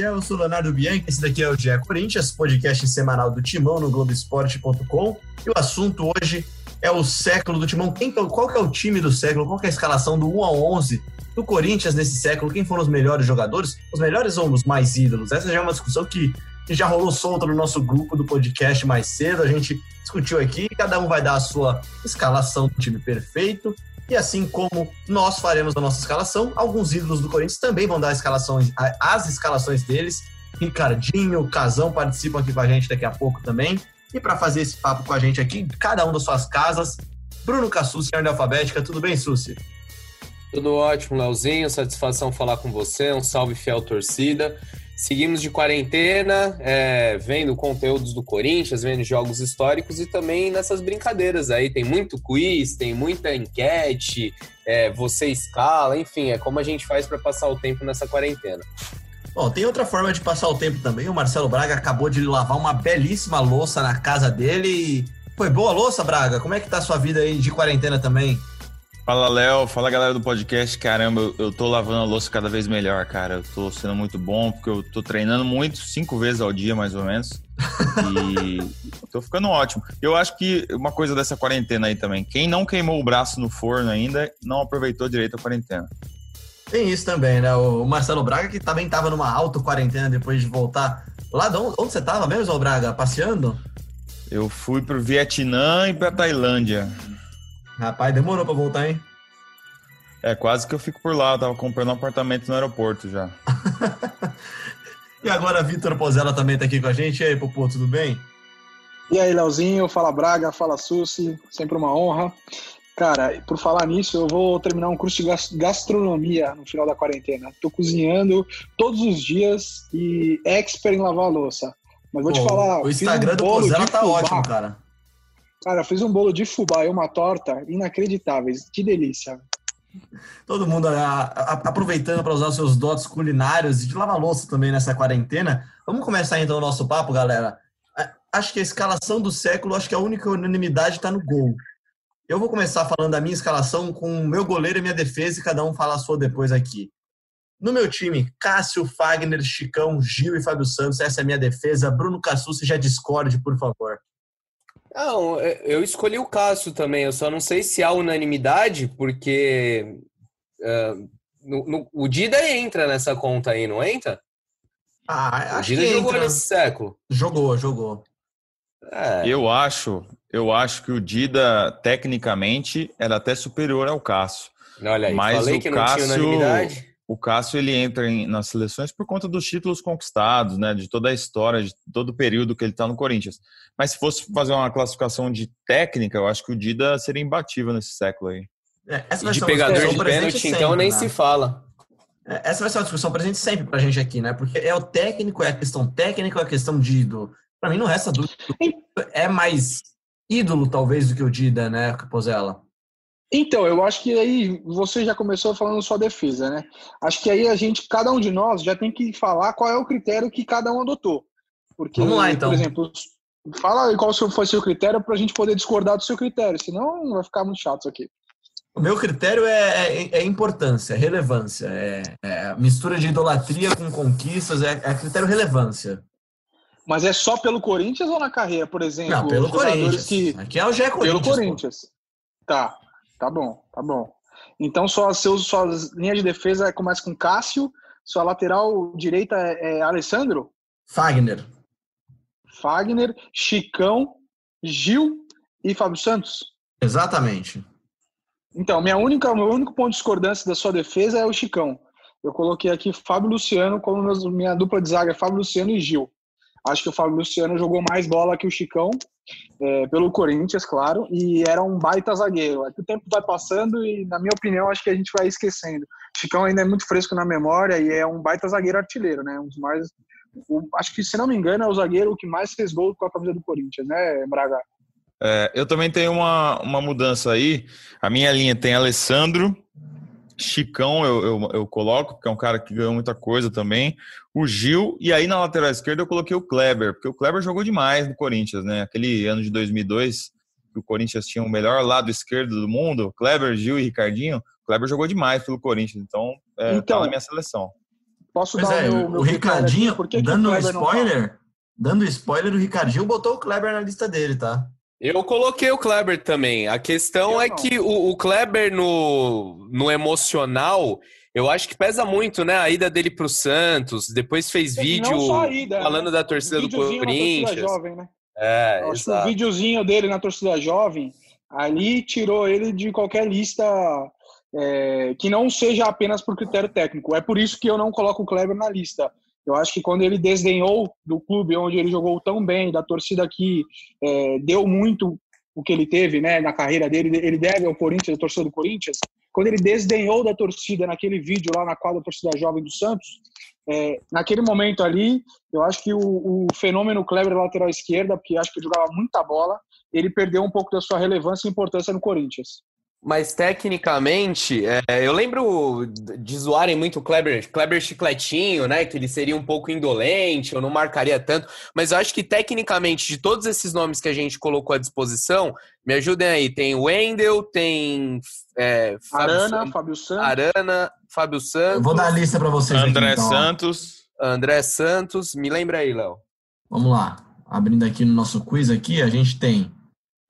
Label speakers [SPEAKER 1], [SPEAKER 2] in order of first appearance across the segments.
[SPEAKER 1] Fiel, eu sou Leonardo Bianchi, esse daqui é o Dia Corinthians, podcast semanal do Timão no Globoesporte.com. E o assunto hoje é o século do Timão. Quem, qual que é o time do século? Qual que é a escalação do 1 a 11 do Corinthians nesse século? Quem foram os melhores jogadores? Os melhores ou os mais ídolos? Essa já é uma discussão que já rolou solta no nosso grupo do podcast mais cedo. A gente discutiu aqui, cada um vai dar a sua escalação do time perfeito. E assim como nós faremos a nossa escalação, alguns ídolos do Corinthians também vão dar escalações, as escalações deles. Ricardinho, Casão participam aqui com a gente daqui a pouco também. E para fazer esse papo com a gente aqui, cada um das suas casas, Bruno Cassucci, ordem alfabética. Tudo bem, Suci?
[SPEAKER 2] Tudo ótimo, Leozinho. Satisfação falar com você. Um salve fiel torcida. Seguimos de quarentena, é, vendo conteúdos do Corinthians, vendo jogos históricos e também nessas brincadeiras aí. Tem muito quiz, tem muita enquete, é, você escala, enfim, é como a gente faz para passar o tempo nessa quarentena.
[SPEAKER 1] Bom, tem outra forma de passar o tempo também. O Marcelo Braga acabou de lavar uma belíssima louça na casa dele. Foi boa louça, Braga? Como é que tá a sua vida aí de quarentena também?
[SPEAKER 3] Fala, Léo. Fala, galera do podcast. Caramba, eu tô lavando a louça cada vez melhor, cara. Eu tô sendo muito bom, porque eu tô treinando muito, cinco vezes ao dia, mais ou menos. E tô ficando ótimo. Eu acho que uma coisa dessa quarentena aí também, quem não queimou o braço no forno ainda, não aproveitou direito a quarentena.
[SPEAKER 1] Tem isso também, né? O Marcelo Braga, que também tava numa auto-quarentena depois de voltar. Lá de onde, onde você tava mesmo, Braga? Passeando?
[SPEAKER 3] Eu fui pro Vietnã e pra Tailândia.
[SPEAKER 1] Rapaz, demorou pra voltar, hein?
[SPEAKER 3] É, quase que eu fico por lá. Eu tava comprando um apartamento no aeroporto já.
[SPEAKER 1] e agora, Vitor Pozella também tá aqui com a gente. E aí, Popô, tudo bem?
[SPEAKER 4] E aí, Leozinho, fala Braga, fala Susi, sempre uma honra. Cara, por falar nisso, eu vou terminar um curso de gastronomia no final da quarentena. Tô cozinhando todos os dias e expert em lavar a louça. Mas vou Pô, te falar.
[SPEAKER 1] O Instagram um do Pozella tá fubá. ótimo, cara.
[SPEAKER 4] Cara, fiz um bolo de fubá e uma torta inacreditáveis. Que delícia.
[SPEAKER 1] Todo mundo a, a, aproveitando para usar seus dotes culinários e de lavar louça também nessa quarentena. Vamos começar então o nosso papo, galera. Acho que a escalação do século, acho que a única unanimidade está no gol. Eu vou começar falando da minha escalação com o meu goleiro e minha defesa e cada um fala a sua depois aqui. No meu time, Cássio, Fagner, Chicão, Gil e Fábio Santos. Essa é a minha defesa. Bruno Cassucci já discorde, por favor.
[SPEAKER 2] Não, é, eu escolhi o Cássio também. Eu só não sei se há unanimidade, porque uh, no, no, o Dida entra nessa conta aí, não entra?
[SPEAKER 1] Ah, acho o Dida que
[SPEAKER 2] jogou
[SPEAKER 1] entra.
[SPEAKER 2] nesse século.
[SPEAKER 1] Jogou, jogou.
[SPEAKER 3] É. Eu acho, eu acho que o Dida tecnicamente era até superior ao Cássio.
[SPEAKER 2] Olha aí,
[SPEAKER 3] mas
[SPEAKER 2] falei
[SPEAKER 3] o
[SPEAKER 2] que
[SPEAKER 3] Cássio,
[SPEAKER 2] não tinha unanimidade
[SPEAKER 3] o Cássio ele entra em, nas seleções por conta dos títulos conquistados, né, de toda a história, de todo o período que ele está no Corinthians. Mas se fosse fazer uma classificação de técnica, eu acho que o Dida seria imbatível nesse século aí.
[SPEAKER 2] É, e de pegador de pênalti, sempre, então nem né? se fala.
[SPEAKER 1] É, essa vai ser uma discussão presente sempre pra gente aqui, né? Porque é o técnico, é a questão técnica, é a questão de ídolo. Pra mim não resta dúvida. É mais ídolo, talvez, do que o Dida, né, Pozella?
[SPEAKER 4] Então, eu acho que aí você já começou falando sua defesa, né? Acho que aí a gente, cada um de nós, já tem que falar qual é o critério que cada um adotou. Porque,
[SPEAKER 1] Vamos lá, então.
[SPEAKER 4] por exemplo, fala qual foi seu critério para a gente poder discordar do seu critério, senão vai ficar muito chato isso aqui.
[SPEAKER 1] O meu critério é, é, é importância, relevância, é, é, mistura de idolatria com conquistas, é, é critério relevância.
[SPEAKER 4] Mas é só pelo Corinthians ou na carreira, por exemplo?
[SPEAKER 1] Não, pelo Corinthians. Que... Aqui é o Gé Corinthians.
[SPEAKER 4] Pelo Corinthians. Pô. Tá. Tá bom, tá bom. Então, sua, seus, suas linhas de defesa começa com Cássio, sua lateral direita é, é Alessandro?
[SPEAKER 1] Fagner.
[SPEAKER 4] Fagner, Chicão, Gil e Fábio Santos?
[SPEAKER 1] Exatamente.
[SPEAKER 4] Então, minha única, meu único ponto de discordância da sua defesa é o Chicão. Eu coloquei aqui Fábio Luciano como minha dupla de zaga, Fábio Luciano e Gil. Acho que o Fábio Luciano jogou mais bola que o Chicão, é, pelo Corinthians, claro, e era um baita zagueiro. É que o tempo vai passando e, na minha opinião, acho que a gente vai esquecendo. O Chicão ainda é muito fresco na memória e é um baita zagueiro artilheiro, né? Um dos mais. O, acho que, se não me engano, é o zagueiro que mais fez gol com a camisa do Corinthians, né, Braga?
[SPEAKER 3] É, eu também tenho uma, uma mudança aí. A minha linha tem Alessandro, Chicão eu, eu, eu, coloco, porque é um cara que ganhou muita coisa também. O Gil, e aí na lateral esquerda eu coloquei o Kleber, porque o Kleber jogou demais no Corinthians, né? Aquele ano de 2002, que o Corinthians tinha o melhor lado esquerdo do mundo, Kleber, Gil e Ricardinho. O Kleber jogou demais pelo Corinthians, então, é, tá então tá na minha seleção.
[SPEAKER 4] Posso
[SPEAKER 1] Pois
[SPEAKER 4] dar
[SPEAKER 1] é,
[SPEAKER 4] o meu, meu
[SPEAKER 1] o Ricardinho,
[SPEAKER 4] que o
[SPEAKER 1] dando um
[SPEAKER 4] tá?
[SPEAKER 1] spoiler, dando spoiler, o Ricardinho botou o Kleber na lista dele, tá?
[SPEAKER 2] Eu coloquei o Kleber também. A questão
[SPEAKER 4] Eu
[SPEAKER 2] é
[SPEAKER 4] não.
[SPEAKER 2] que o, o Kleber no, no emocional, eu acho que pesa muito, né? A ida dele pro Santos, depois fez
[SPEAKER 4] E
[SPEAKER 2] vídeo
[SPEAKER 4] ida,
[SPEAKER 2] falando
[SPEAKER 4] né?
[SPEAKER 2] da torcida do
[SPEAKER 4] na torcida
[SPEAKER 2] Corinthians.
[SPEAKER 4] jovem, né?
[SPEAKER 2] É,
[SPEAKER 4] Eu acho que o
[SPEAKER 2] exato.
[SPEAKER 4] videozinho dele na torcida jovem ali tirou ele de qualquer lista é, que não seja apenas por critério técnico. É por isso que eu não coloco o Kleber na lista. Eu acho que quando ele desdenhou do clube onde ele jogou tão bem, da torcida que é, deu muito o que ele teve né, na carreira dele, ele deve ao Corinthians, a torcida do Corinthians, quando ele desdenhou da torcida naquele vídeo lá na quadra da torcida jovem do Santos, é, naquele momento ali, eu acho que o, o fenômeno Kleber lateral esquerda, porque acho que jogava muita bola, ele perdeu um pouco da sua relevância e importância no Corinthians.
[SPEAKER 2] Mas tecnicamente, é, eu lembro de zoarem muito o Kleber, Kleber chicletinho, né? Que ele seria um pouco indolente, eu não marcaria tanto. Mas eu acho que tecnicamente, de todos esses nomes que a gente colocou à disposição, me ajudem aí. Tem Wendel, tem é,
[SPEAKER 4] Arana,
[SPEAKER 2] Santos,
[SPEAKER 4] Fábio Santos.
[SPEAKER 2] Arana, Fábio
[SPEAKER 1] Eu
[SPEAKER 2] Santos,
[SPEAKER 1] vou dar a lista pra vocês
[SPEAKER 3] André
[SPEAKER 1] aqui, então.
[SPEAKER 3] Santos.
[SPEAKER 2] André Santos. Me lembra aí, Léo.
[SPEAKER 1] Vamos lá. Abrindo aqui no nosso quiz aqui, a gente tem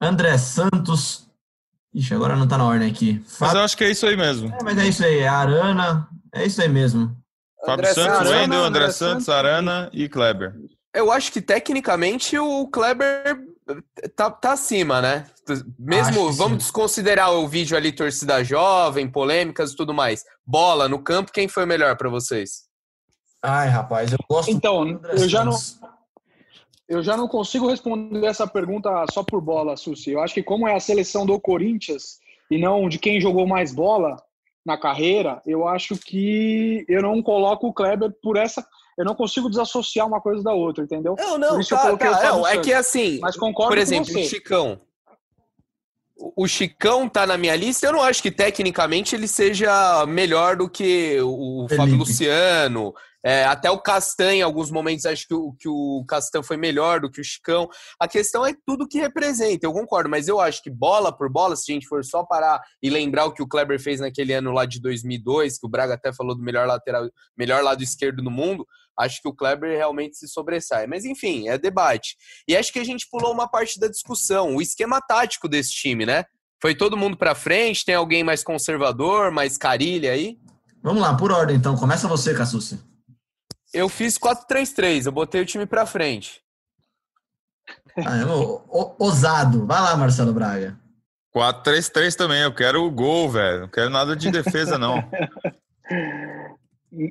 [SPEAKER 1] André Santos. Ixi, agora não tá na ordem aqui.
[SPEAKER 3] Mas
[SPEAKER 1] Fábio...
[SPEAKER 3] eu acho que é isso aí mesmo.
[SPEAKER 1] É, mas é isso aí, é Arana. É isso aí mesmo.
[SPEAKER 3] Fábio
[SPEAKER 2] André
[SPEAKER 3] Santos,
[SPEAKER 4] Arana,
[SPEAKER 3] Wendel, André,
[SPEAKER 4] André
[SPEAKER 3] Santos,
[SPEAKER 4] Santos.
[SPEAKER 3] Arana e Kleber.
[SPEAKER 2] Eu acho que tecnicamente o Kleber tá, tá acima, né? Mesmo, vamos
[SPEAKER 1] sim.
[SPEAKER 2] desconsiderar o vídeo ali, torcida jovem, polêmicas e tudo mais. Bola no campo, quem foi melhor pra vocês?
[SPEAKER 1] Ai, rapaz, eu gosto
[SPEAKER 4] Então,
[SPEAKER 1] muito do André
[SPEAKER 4] eu já não. Eu já não consigo responder essa pergunta só por bola, Susi. Eu acho que como é a seleção do Corinthians e não de quem jogou mais bola na carreira, eu acho que eu não coloco o Kleber por essa. Eu não consigo desassociar uma coisa da outra, entendeu?
[SPEAKER 2] Não, não,
[SPEAKER 4] Por isso eu
[SPEAKER 2] tá,
[SPEAKER 4] coloquei o
[SPEAKER 2] tá. Não, é que assim,
[SPEAKER 4] Mas concordo
[SPEAKER 2] por
[SPEAKER 4] com
[SPEAKER 2] exemplo,
[SPEAKER 4] você.
[SPEAKER 2] o Chicão. O o Chicão tá na minha lista. Eu não acho que tecnicamente ele seja melhor do que o
[SPEAKER 1] Felipe.
[SPEAKER 2] Fábio Luciano. É, até o Castan, em alguns momentos, acho que o, que o Castan foi melhor do que o Chicão. A questão é tudo que representa, eu concordo, mas eu acho que bola por bola, se a gente for só parar e lembrar o que o Kleber fez naquele ano lá de 2002, que o Braga até falou do melhor lateral, melhor lado esquerdo no mundo, acho que o Kleber realmente se sobressai. Mas enfim, é debate. E acho que a gente pulou uma parte da discussão, o esquema tático desse time, né? Foi todo mundo pra frente, tem alguém mais conservador, mais carilha aí?
[SPEAKER 1] Vamos lá, por ordem então. Começa você, Cassucci.
[SPEAKER 2] Eu fiz 4-3-3, eu botei o time pra frente.
[SPEAKER 1] Ah, é, o- o- ousado. Vai lá, Marcelo Braga.
[SPEAKER 3] 4-3-3 também. Eu quero o gol, velho. Não quero nada de defesa, não.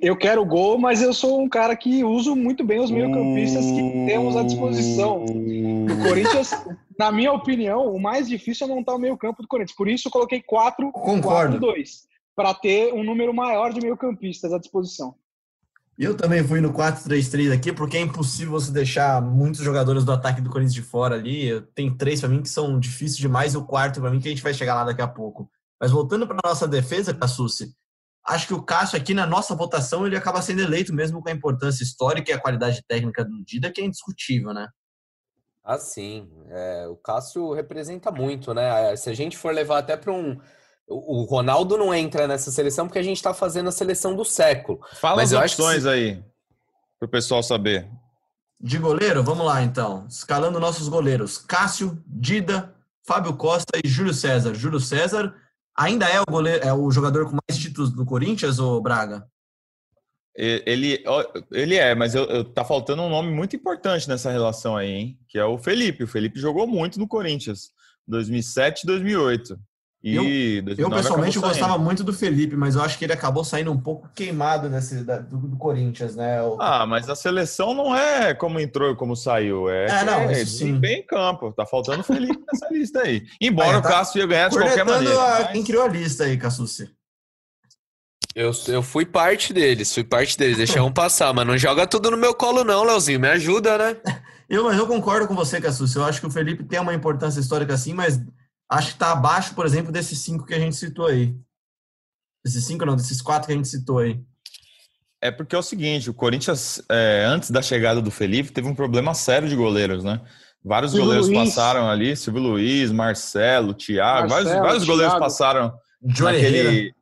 [SPEAKER 4] Eu quero gol, mas eu sou um cara que uso muito bem os meio-campistas que temos à disposição. O Corinthians, na minha opinião, o mais difícil é montar o meio-campo do Corinthians. Por isso eu coloquei 4
[SPEAKER 1] Concordo.
[SPEAKER 4] 2 para ter um número maior de meio-campistas à disposição.
[SPEAKER 1] Eu também fui no 4-3-3 aqui, porque é impossível você deixar muitos jogadores do ataque do Corinthians de fora ali. Tem três para mim que são difíceis demais, e o quarto para mim que a gente vai chegar lá daqui a pouco. Mas voltando para nossa defesa, Cassucci, acho que o Cássio aqui na nossa votação ele acaba sendo eleito mesmo com a importância histórica e a qualidade técnica do Dida, que é indiscutível, né?
[SPEAKER 2] Ah, sim. É, o Cássio representa muito, né? Se a gente for levar até para um. O o Ronaldo não entra nessa seleção porque a gente está fazendo a seleção do século.
[SPEAKER 3] Fala
[SPEAKER 2] Mas
[SPEAKER 3] as opções
[SPEAKER 2] se-
[SPEAKER 3] aí, pro pessoal saber.
[SPEAKER 1] De goleiro, vamos lá então. Escalando nossos goleiros: Cássio, Dida, Fábio Costa e Júlio César. Júlio César ainda é o goleiro, é o jogador com mais títulos do Corinthians, ou Braga?
[SPEAKER 3] Ele, ele é, mas eu, eu- tá faltando um nome muito importante nessa relação aí, hein? Que é o Felipe. O Felipe jogou muito no Corinthians, 2007 e 2008. E
[SPEAKER 1] Eu-
[SPEAKER 3] 2009
[SPEAKER 1] Eu pessoalmente
[SPEAKER 3] acabou
[SPEAKER 1] gostava muito do Felipe, mas eu acho que ele acabou saindo um pouco queimado nesse, da- do, do Corinthians, né? O-
[SPEAKER 3] Ah, mas a seleção não é como entrou e como saiu. É,
[SPEAKER 1] É, não,
[SPEAKER 3] é
[SPEAKER 1] sim.
[SPEAKER 3] desempenho em campo. Tá faltando o Felipe nessa lista aí. Embora
[SPEAKER 1] Ah, tá
[SPEAKER 3] o Cássio ia ganhar de qualquer maneira.
[SPEAKER 1] a-
[SPEAKER 3] mas-
[SPEAKER 1] quem criou a lista aí, Cassucci.
[SPEAKER 2] Eu, eu fui parte deles, fui parte deles. Deixa um passar, mas não joga tudo no meu colo, não, Leozinho. Me ajuda, né?
[SPEAKER 1] Eu, mas eu concordo com você, Cassucci. Eu acho que o Felipe tem uma importância histórica assim, mas acho que tá abaixo, por exemplo, desses cinco que a gente citou aí. Desses cinco não, desses quatro que a gente citou aí.
[SPEAKER 3] É porque é o seguinte, o Corinthians, é, antes da chegada do Felipe, teve um problema sério de goleiros, né? Vários
[SPEAKER 4] Silvio
[SPEAKER 3] goleiros
[SPEAKER 4] Luiz.
[SPEAKER 3] passaram ali, Silvio Luiz, Marcelo, Thiago, vários,
[SPEAKER 4] Marcelo,
[SPEAKER 3] vários goleiros
[SPEAKER 4] Thiago.
[SPEAKER 3] passaram
[SPEAKER 1] Johnny
[SPEAKER 3] naquele...
[SPEAKER 1] Herrera.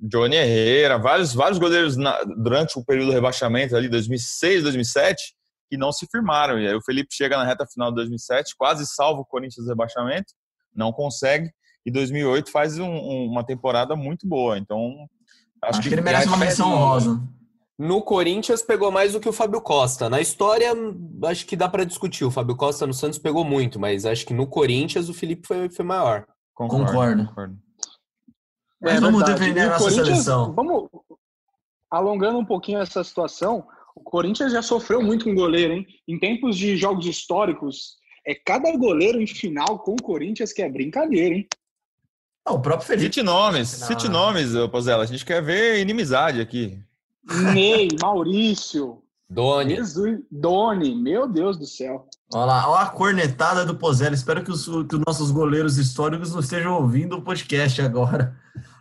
[SPEAKER 3] Johnny Herrera, vários, vários goleiros na, durante o período do rebaixamento ali, 2006, 2007, que não se firmaram. E aí o Felipe chega na reta final de 2007, quase salva o Corinthians do rebaixamento, não consegue. E 2008 faz um, uma temporada muito boa. Então,
[SPEAKER 1] acho, acho que, que, ele merece uma menção honrosa.
[SPEAKER 2] No Corinthians pegou mais do que o Fábio Costa. Na história, acho que dá para discutir. O Fábio Costa no Santos pegou muito, mas acho que no Corinthians o Felipe foi, foi maior.
[SPEAKER 1] Concordo. Concordo. Concordo. Mas é vamos verdade. defender a nossa seleção.
[SPEAKER 4] Vamos alongando um pouquinho essa situação. O Corinthians já sofreu muito com goleiro, hein? Em tempos de jogos históricos, é cada goleiro em final com o Corinthians que é brincadeira, hein?
[SPEAKER 3] Não, o próprio Felipe. Cite nomes, cite nomes, Pozela. A gente quer ver inimizade aqui.
[SPEAKER 4] Ney, Maurício.
[SPEAKER 2] Doni.
[SPEAKER 4] Jesus, Doni, meu Deus do céu.
[SPEAKER 1] Olha lá, olha a cornetada do Pozella. Espero que os, que os nossos goleiros históricos não estejam ouvindo o podcast agora.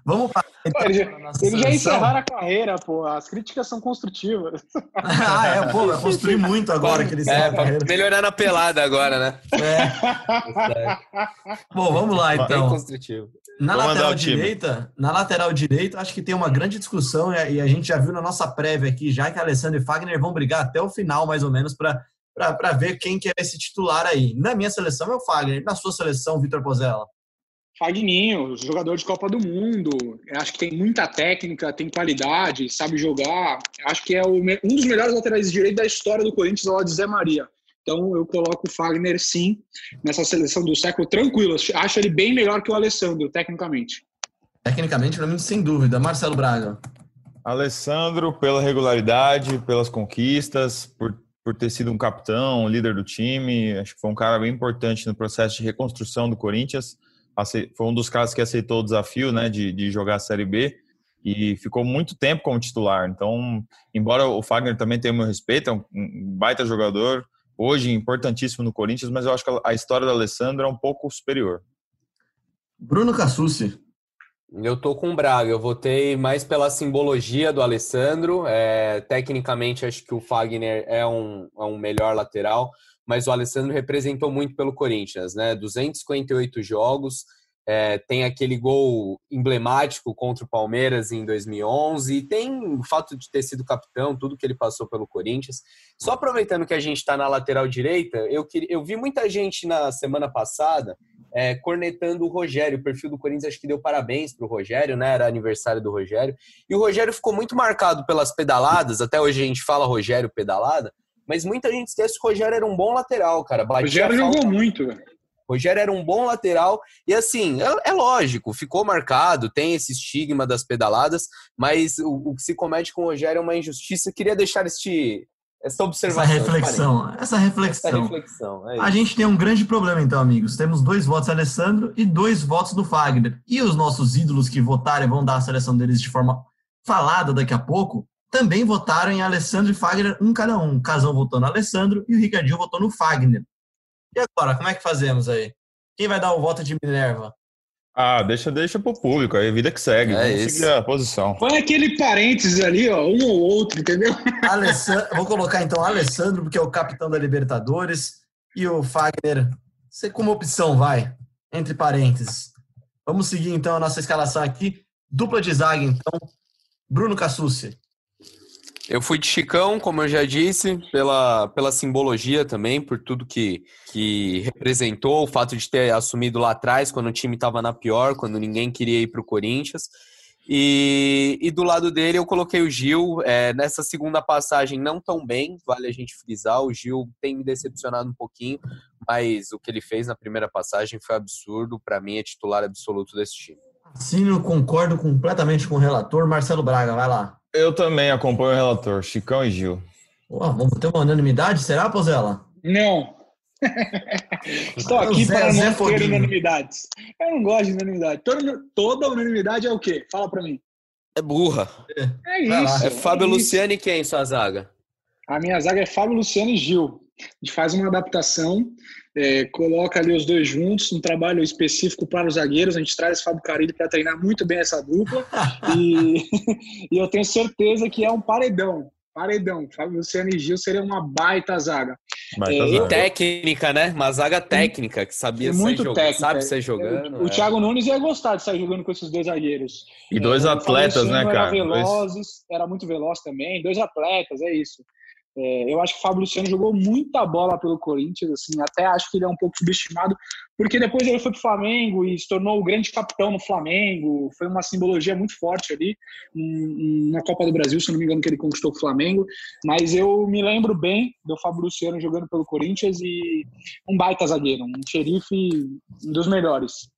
[SPEAKER 1] Vamos para.
[SPEAKER 4] Então, eles já encerraram a carreira, pô. As críticas são construtivas.
[SPEAKER 1] ah, é, pô, vai construir muito agora que eles
[SPEAKER 2] é, Melhorar na pelada agora, né? É.
[SPEAKER 1] Bom, vamos lá então.
[SPEAKER 2] Bem construtivo.
[SPEAKER 1] Na Vou lateral direita, na lateral direita, acho que tem uma grande discussão e a gente já viu na nossa prévia aqui, já que Alessandro e Fagner vão brigar até o final, mais ou menos, para ver quem que é esse titular aí. Na minha seleção é o Fagner, na sua seleção, Vitor Pozella.
[SPEAKER 4] Fagninho, jogador de Copa do Mundo, acho que tem muita técnica, tem qualidade, sabe jogar. Acho que é um dos melhores laterais direitos da história do Corinthians ao lado de Zé Maria. Então eu coloco o Fagner sim nessa seleção do século tranquilo. Acho ele bem melhor que o Alessandro, tecnicamente.
[SPEAKER 1] Tecnicamente, para mim, sem dúvida. Marcelo Braga.
[SPEAKER 3] Alessandro, pela regularidade, pelas conquistas, por, por ter sido um capitão, líder do time. Acho que foi um cara bem importante no processo de reconstrução do Corinthians. Foi um dos caras que aceitou o desafio né, de, de jogar a Série B e ficou muito tempo como titular. Então, embora o Fagner também tenha o meu respeito, é um baita jogador, hoje importantíssimo no Corinthians, mas eu acho que a história do Alessandro é um pouco superior.
[SPEAKER 1] Bruno Cassucci.
[SPEAKER 2] Eu tô com o Braga, eu votei mais pela simbologia do Alessandro. É, tecnicamente, acho que o Fagner é um, é um melhor lateral, mas o Alessandro representou muito pelo Corinthians, né? 258 jogos, é, tem aquele gol emblemático contra o Palmeiras em 2011, e tem o fato de ter sido capitão, tudo que ele passou pelo Corinthians. Só aproveitando que a gente está na lateral direita, eu, queria, eu vi muita gente na semana passada é, cornetando o Rogério. O perfil do Corinthians acho que deu parabéns para o Rogério, né? Era aniversário do Rogério. E o Rogério ficou muito marcado pelas pedaladas, até hoje a gente fala Rogério pedalada, mas muita gente esquece que o Rogério era um bom lateral, cara.
[SPEAKER 4] O Rogério jogou muito, velho.
[SPEAKER 2] Rogério era um bom lateral e assim, é, é, lógico, ficou marcado, tem esse estigma das pedaladas, mas o, o, que se comete com o Rogério é uma injustiça. Queria deixar este, essa observação.
[SPEAKER 1] Essa reflexão, essa reflexão. Essa reflexão é a gente tem um grande problema então, amigos. Temos dois votos do Alessandro e dois votos do Fagner. E os nossos ídolos que votarem vão dar a seleção deles de forma falada daqui a pouco, também votaram em Alessandro e Fagner, um cada um. O Casão votou no Alessandro e o Ricardinho votou no Fagner. E agora, como é que fazemos aí? Quem vai dar o voto de Minerva?
[SPEAKER 3] Ah, deixa, deixa pro público, aí vida que segue. É Vamos isso. seguir a posição.
[SPEAKER 4] Põe aquele parênteses ali, ó, um ou outro, entendeu?
[SPEAKER 1] Alessandro, vou colocar então Alessandro, porque é o capitão da Libertadores, e o Fagner, você como opção, vai, entre parênteses. Vamos seguir então a nossa escalação aqui. Dupla de zaga, então. Bruno Cassucci.
[SPEAKER 2] Eu fui de Chicão, como eu já disse, pela, pela simbologia também, por tudo que, que representou, o fato de ter assumido lá atrás, quando o time estava na pior, quando ninguém queria ir para o Corinthians. E, e, do lado dele eu coloquei o Gil. É, nessa segunda passagem, não tão bem, vale a gente frisar. O Gil tem me decepcionado um pouquinho, mas o que ele fez na primeira passagem foi absurdo. Para mim, é titular absoluto desse time.
[SPEAKER 1] Sim, eu concordo completamente com o relator. Marcelo Braga, vai lá.
[SPEAKER 3] Eu também acompanho o relator, Chicão e Gil.
[SPEAKER 1] vamos ter uma unanimidade, será, Pozela?
[SPEAKER 4] Não. Estou aqui Zé, para Zé não ter unanimidades. Eu não gosto de unanimidade. Toda, toda unanimidade é o quê? Fala para mim.
[SPEAKER 2] É burra.
[SPEAKER 4] É, isso.
[SPEAKER 2] É Fábio é Luciano e quem, sua zaga?
[SPEAKER 4] A minha zaga é Fábio Luciano e Gil. A gente faz uma adaptação é, coloca ali os dois juntos, um trabalho específico para os zagueiros. A gente traz Fábio Carilli para treinar muito bem essa dupla. e, e, eu tenho certeza que é um paredão. paredão. Fábio Luciano e Gil seria uma baita zaga.
[SPEAKER 2] Baita é, zaga. E técnica, né? Uma zaga técnica, que sabia
[SPEAKER 4] muito
[SPEAKER 2] sair
[SPEAKER 4] técnica.
[SPEAKER 2] sabe sair jogando.
[SPEAKER 4] O, o é. Thiago Nunes ia gostar de sair jogando com esses dois zagueiros.
[SPEAKER 3] E dois é, atletas, né, cara?
[SPEAKER 4] Era velozes, dois... era muito veloz também. Dois atletas, é isso. É, eu acho que o Fábio Luciano jogou muita bola pelo Corinthians, assim, até acho que ele é um pouco subestimado, porque depois ele foi para o Flamengo e se tornou o grande capitão no Flamengo. Foi uma simbologia muito forte ali na Copa do Brasil, se não me engano, que ele conquistou o Flamengo. Mas eu me lembro bem do Fábio Luciano jogando pelo Corinthians e um baita zagueiro, um xerife dos melhores.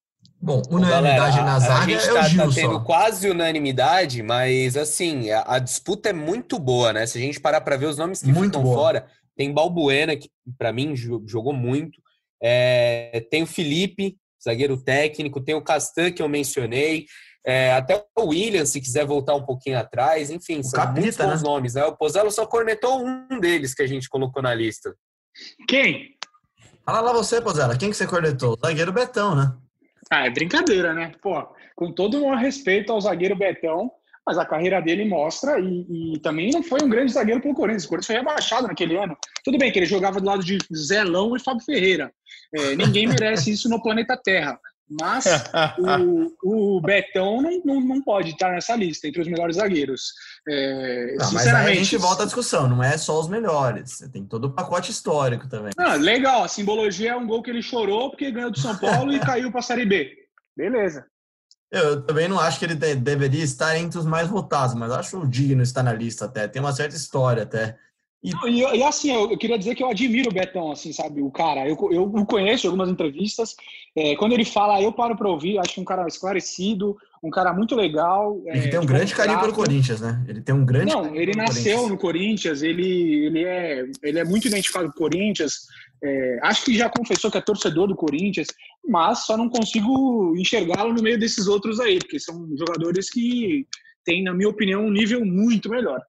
[SPEAKER 1] Bom, unanimidade Galera, na zaga a gente tá, é o Gil tá tendo
[SPEAKER 2] só. quase unanimidade, mas assim, a, a, disputa é muito boa, né? Se a gente parar para ver os nomes que muito ficam boa. fora, tem Balbuena, que para mim jogou muito, é, tem o Felipe, zagueiro técnico, tem o Castan, que eu mencionei, é, até o William, se quiser voltar um pouquinho atrás, enfim, o são capita, muitos bons né? nomes, né? O Pozzello só cornetou um deles que a gente colocou na lista.
[SPEAKER 4] Quem?
[SPEAKER 1] Fala lá você, Pozella, quem que você cornetou? O zagueiro Betão, né?
[SPEAKER 4] Ah, é brincadeira, né? Pô, com todo o respeito ao zagueiro Betão, mas a carreira dele mostra e, e, também não foi um grande zagueiro pelo Corinthians. O Corinthians foi rebaixado naquele ano. Tudo bem que ele jogava do lado de Zelão e Fábio Ferreira. É, ninguém merece isso no planeta Terra. Mas o, o Betão não, não, não, pode estar nessa lista, entre os melhores zagueiros. É,
[SPEAKER 1] não, sinceramente, mas aí a gente volta à discussão, não é só os melhores. Tem todo o pacote histórico também.
[SPEAKER 4] Ah, legal, a simbologia é um gol que ele chorou porque ganhou do São Paulo e caiu para a Série B. Beleza.
[SPEAKER 1] Eu também não acho que ele de deveria estar entre os mais votados, mas acho digno estar na lista até. Tem uma certa história até.
[SPEAKER 4] E, e, e, assim, eu, eu, queria dizer que eu admiro o Betão, assim, sabe? O cara, eu, eu o conheço em algumas entrevistas. É, quando ele fala, eu paro para ouvir. Acho um cara esclarecido, um cara muito legal.
[SPEAKER 1] Ele é, tem um grande carinho pelo Corinthians, né? Ele tem um grande.
[SPEAKER 4] Não, ele nasceu Corinthians. no Corinthians. Ele, ele é, ele é muito identificado com o Corinthians. É, acho que já confessou que é torcedor do Corinthians, mas só não consigo enxergá-lo no meio desses outros aí, porque são jogadores que têm, na minha opinião, um nível muito melhor.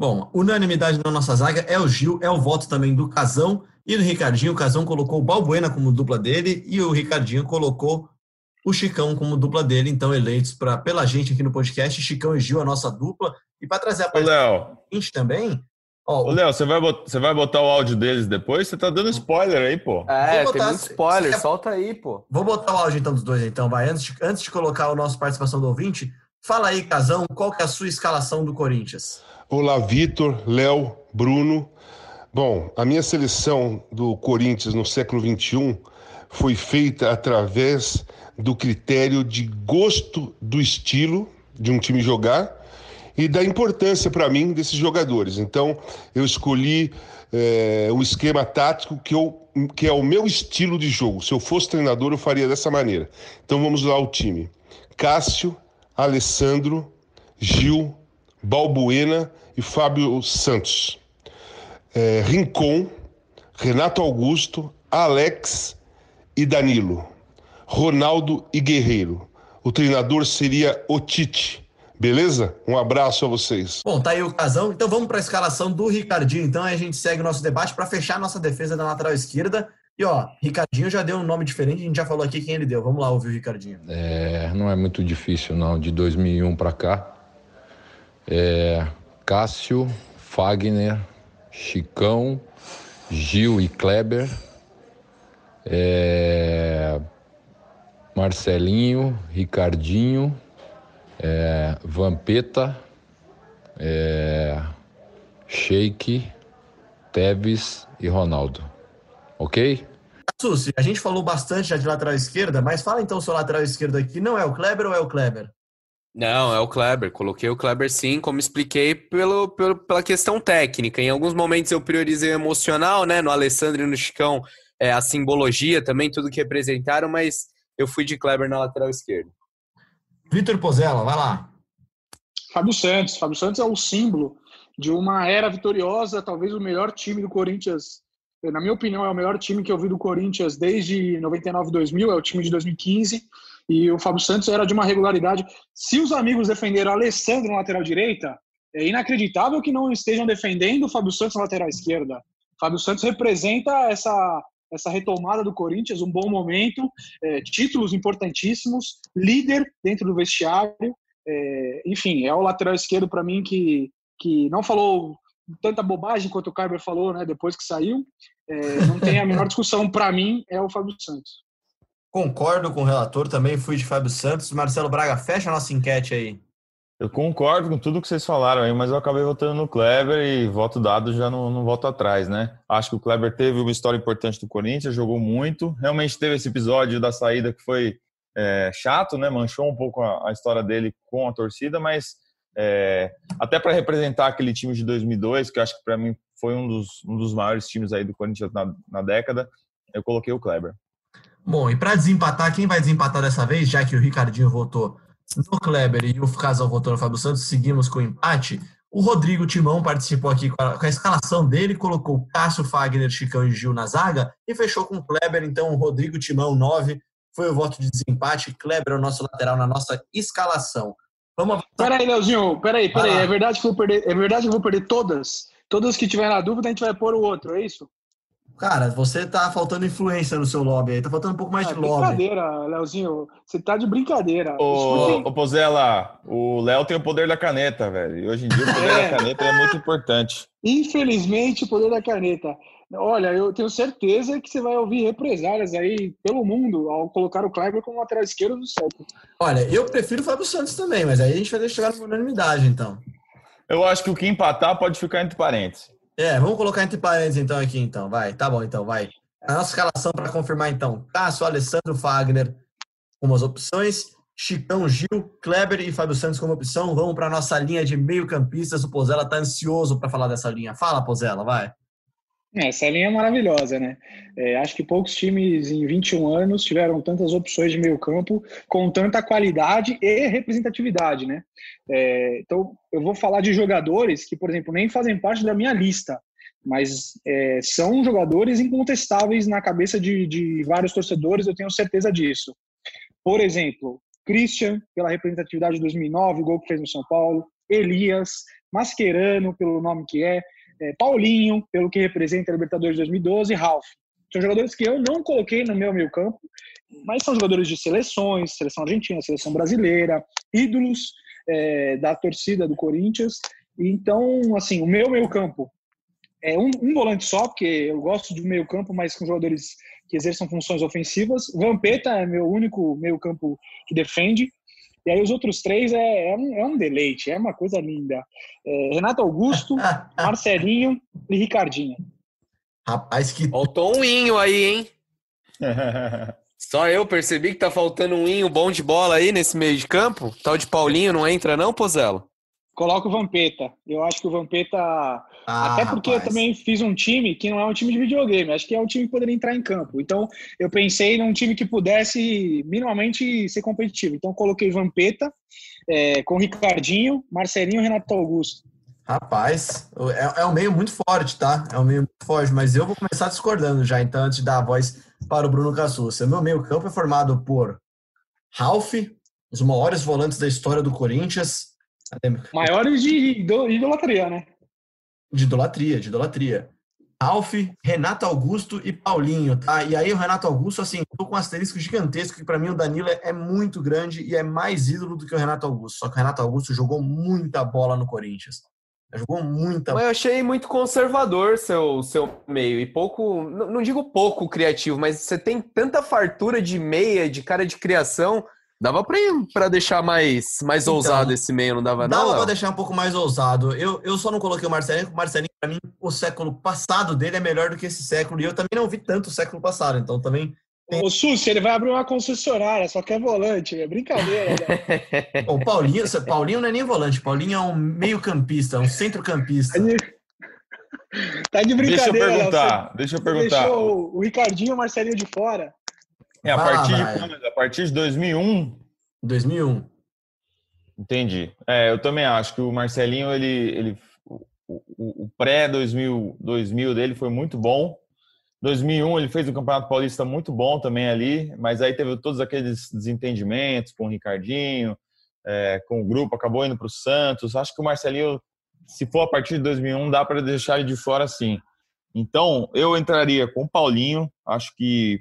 [SPEAKER 1] Bom, unanimidade na nossa zaga é o Gil, é o voto também do Casão e do Ricardinho. O Casão colocou o Balbuena como dupla dele e o Ricardinho colocou o Chicão como dupla dele, então eleitos pra, pela gente aqui no podcast, Chicão e Gil, a nossa dupla. E para trazer a
[SPEAKER 3] parte
[SPEAKER 1] gente também.
[SPEAKER 3] Ó, Ô, Léo, você vai, botar, você vai botar o áudio deles depois? Você tá dando spoiler aí, pô.
[SPEAKER 2] É, botar, tem muito spoiler, solta aí, pô.
[SPEAKER 1] Vou botar o áudio então dos dois, então, vai. Antes de, antes de colocar o nosso participação do ouvinte, fala aí, Casão, qual que é a sua escalação do Corinthians?
[SPEAKER 5] Olá, Vitor, Léo, Bruno. Bom, a minha seleção do Corinthians no século XXI foi feita através do critério de gosto do estilo de um time jogar e da importância para mim desses jogadores. Então, eu escolhi é, um esquema tático que, eu, que é o meu estilo de jogo. Se eu fosse treinador, eu faria dessa maneira. Então, vamos lá o time: Cássio, Alessandro, Gil, Balbuena e Fábio Santos. É, Rincon, Renato Augusto, Alex e Danilo. Ronaldo e Guerreiro. O treinador seria o Tite. Beleza? Um abraço a vocês.
[SPEAKER 1] Bom, tá aí o casão. Então vamos para a escalação do Ricardinho. Então a gente segue o nosso debate para fechar a nossa defesa da lateral esquerda. E ó, Ricardinho já deu um nome diferente, a gente já falou aqui quem ele deu. Vamos lá ouvir o Ricardinho.
[SPEAKER 6] É, não é muito difícil não, de 2001 para cá. É, Cássio, Fagner, Chicão, Gil e Kleber, é, Marcelinho, Ricardinho, é, Vampeta, é, Sheik, Teves e Ronaldo. Ok?
[SPEAKER 1] Susi, a gente falou bastante já de lateral esquerda, mas fala então o seu lateral esquerdo aqui. Não é o Kleber ou é o Kleber?
[SPEAKER 2] Não, é o Kleber. Coloquei o Kleber sim, como expliquei, pelo, pelo, pela questão técnica. Em alguns momentos eu priorizei o emocional, né? No Alessandro e no Chicão, é, a simbologia também, tudo que representaram, mas eu fui de Kleber na lateral esquerda.
[SPEAKER 1] Vitor Pozella, vai lá.
[SPEAKER 4] Fábio Santos. Fábio Santos é o símbolo de uma era vitoriosa, talvez o melhor time do Corinthians. Na minha opinião, é o melhor time que eu vi do Corinthians desde 99, 2000, é o time de 2015 e o Fábio Santos era de uma regularidade. Se os amigos defenderam Alessandro na lateral direita, é inacreditável que não estejam defendendo o Fábio Santos na lateral esquerda. O Fábio Santos representa essa, essa retomada do Corinthians, um bom momento, é, títulos importantíssimos, líder dentro do vestiário. É, enfim, é o lateral esquerdo para mim que, que não falou tanta bobagem quanto o Carver falou, né? Depois que saiu, é, não tem a menor discussão. Para mim, é o Fábio Santos.
[SPEAKER 1] Concordo com o relator, também fui de Fábio Santos. Marcelo Braga, fecha a nossa enquete aí.
[SPEAKER 3] Eu concordo com tudo que vocês falaram aí, mas eu acabei votando no Kleber e voto dado já não, não volto atrás, né? Acho que o Kleber teve uma história importante do Corinthians, jogou muito. Realmente teve esse episódio da saída que foi é, chato, né? Manchou um pouco a, a, história dele com a torcida, mas é, até para representar aquele time de 2002, que acho que para mim foi um dos, um dos maiores times aí do Corinthians na, na década, eu coloquei o Kleber.
[SPEAKER 1] Bom, e para desempatar, quem vai desempatar dessa vez, já que o Ricardinho votou no Kleber e o Casal votou no Fábio Santos, seguimos com o empate. O Rodrigo Timão participou aqui com a, com a, escalação dele, colocou Cássio, Fagner, Chicão e Gil na zaga e fechou com o Kleber. Então, o Rodrigo Timão, 9, foi o voto de desempate. Kleber é o nosso lateral na nossa escalação.
[SPEAKER 4] Vamos Peraí, Leozinho, peraí, peraí. É verdade, que eu vou perder, é verdade que eu vou perder todas? Todas que tiver na dúvida, a gente vai pôr o outro, é isso?
[SPEAKER 1] Cara, você tá faltando influência no seu lobby aí, tá faltando um pouco mais ah, de lobby.
[SPEAKER 4] Brincadeira, Leozinho, você tá de brincadeira.
[SPEAKER 3] Ô, ô Pozela, o Léo tem o poder da caneta, velho. E hoje em dia o poder é. da caneta é muito importante.
[SPEAKER 4] Infelizmente, o poder da caneta. Olha, eu tenho certeza que você vai ouvir represálias aí pelo mundo ao colocar o Kleber como lateral esquerdo do Celtic.
[SPEAKER 1] Olha, eu prefiro o Fábio Santos também, mas aí a gente vai deixar chegar na unanimidade, então.
[SPEAKER 3] Eu acho que o que empatar pode ficar entre parênteses.
[SPEAKER 1] É, vamos colocar entre parênteses então aqui, então. Vai, tá bom, então, vai. A nossa escalação para confirmar, então. Cássio, Alessandro, Fagner como as opções. Chicão, Gil, Kleber e Fábio Santos como opção. Vamos para a nossa linha de meio-campistas. O Pozella está ansioso para falar dessa linha. Fala, Pozella, vai.
[SPEAKER 4] É, essa linha é maravilhosa, né? É, acho que poucos times em 21 anos tiveram tantas opções de meio campo com tanta qualidade e representatividade, né? É, então, eu vou falar de jogadores que, por exemplo, nem fazem parte da minha lista, mas é, são jogadores incontestáveis na cabeça de, de vários torcedores, eu tenho certeza disso. Por exemplo, Christian, pela representatividade de 2009, o gol que fez no São Paulo, Elias, Mascherano, pelo nome que é, é, Paulinho, pelo que representa a Libertadores 2012, e Ralph. São jogadores que eu não coloquei no meu meio campo, mas são jogadores de seleções, seleção argentina, seleção brasileira, ídolos é, da torcida do Corinthians. Então, assim, o meu meio campo é um, um, volante só, porque eu gosto de meio campo, mas com jogadores que exerçam funções ofensivas. Vampeta é meu único meio campo que defende. E aí os outros três é, é, um, é um deleite, é uma coisa linda. É, Renato Augusto, Marcelinho e Ricardinho.
[SPEAKER 1] Rapaz, que.
[SPEAKER 2] Faltou um inho aí, hein? Só eu percebi que tá faltando um inho bom de bola aí nesse meio de campo. Tal de Paulinho não entra, não, Pozelo?
[SPEAKER 4] Coloca o Vampeta. Eu acho que o Vampeta. Ah, até porque rapaz. eu também fiz um time que não é um time de videogame, acho que é um time que poderia entrar em campo. Então, eu pensei num time que pudesse minimamente ser competitivo. Então, coloquei Vampeta é, com Ricardinho, Marcelinho e Renato Augusto.
[SPEAKER 1] Rapaz, é, é um meio muito forte, tá? É um meio muito forte, mas eu vou começar discordando já, então, antes de dar a voz para o Bruno Cassucci. Meu meio campo é formado por Ralph, os maiores volantes da história do Corinthians,
[SPEAKER 4] Maiores de idolatria, né?
[SPEAKER 1] De idolatria, de idolatria. Alf, Renato Augusto e Paulinho, tá? E aí o Renato Augusto, assim, tô com um asterisco gigantesco, que para mim o Danilo é muito grande e é mais ídolo do que o Renato Augusto. Só que o Renato Augusto jogou muita bola no Corinthians. Jogou muita
[SPEAKER 2] Mas eu achei muito conservador seu, seu meio. E pouco, não digo pouco criativo, mas você tem tanta fartura de meia, de cara de criação Dava pra, pra deixar mais, mais então, ousado esse meio, não dava,
[SPEAKER 1] não?
[SPEAKER 2] Dava
[SPEAKER 1] pra deixar um pouco mais ousado. Eu, eu só não coloquei o Marcelinho, porque o Marcelinho, pra mim, o século passado dele é melhor do que esse século. E eu também não vi tanto o século passado, então também.
[SPEAKER 4] Tem... O Susi, ele vai abrir uma concessionária, só quer volante, é brincadeira.
[SPEAKER 1] Né? o Paulinho, Paulinho não é nem volante, Paulinho é um meio-campista, um centro-campista.
[SPEAKER 4] Tá de brincadeira.
[SPEAKER 3] Deixa eu perguntar, deixa eu perguntar.
[SPEAKER 4] Deixou o Ricardinho e o Marcelinho de fora.
[SPEAKER 3] É, a partir de quando? A partir de 2001?
[SPEAKER 1] 2001.
[SPEAKER 3] Entendi. É, eu também acho que o Marcelinho, ele, ele o, o, o pré-2000 2000 dele foi muito bom. 2001 ele fez o Campeonato Paulista muito bom também ali, mas aí teve todos aqueles desentendimentos com o Ricardinho, é, com o grupo, acabou indo para o Santos. Acho que o Marcelinho, se for a partir de 2001, dá para deixar ele de fora sim. Então, eu entraria com o Paulinho, acho que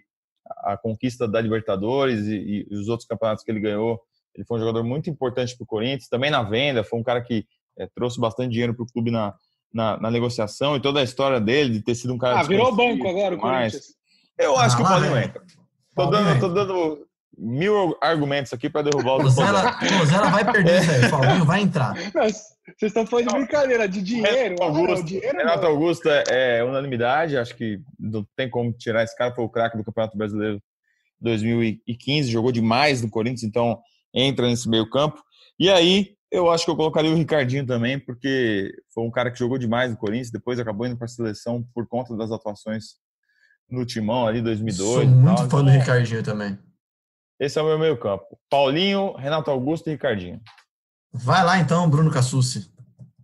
[SPEAKER 3] a conquista da Libertadores e, e, os outros campeonatos que ele ganhou. Ele foi um jogador muito importante para o Corinthians, também na venda, foi um cara que é, trouxe bastante dinheiro para o clube na, na, na, negociação e toda a história dele, de ter sido um cara.
[SPEAKER 4] Ah, virou banco agora o Corinthians.
[SPEAKER 3] Eu acho ah, que o Paulinho entra. Tô dando, tô dando mil argumentos aqui para derrubar o
[SPEAKER 1] Rosela, Rosela vai perder isso aí, Paulinho vai entrar.
[SPEAKER 4] Vocês estão falando de brincadeira, de dinheiro.
[SPEAKER 3] Renato Augusto, dinheiro Renato Augusto é, é, unanimidade, acho que não tem como tirar esse cara, foi o craque do Campeonato Brasileiro 2015, jogou demais no Corinthians, então entra nesse meio campo. E aí, eu acho que eu colocaria o Ricardinho também, porque foi um cara que jogou demais no Corinthians, depois acabou indo para a seleção por conta das atuações no Timão ali 2002. Sou
[SPEAKER 1] muito fã então, do Ricardinho também.
[SPEAKER 3] Esse é o meu meio campo. Paulinho, Renato Augusto e Ricardinho.
[SPEAKER 1] Vai lá então, Bruno Cassucci.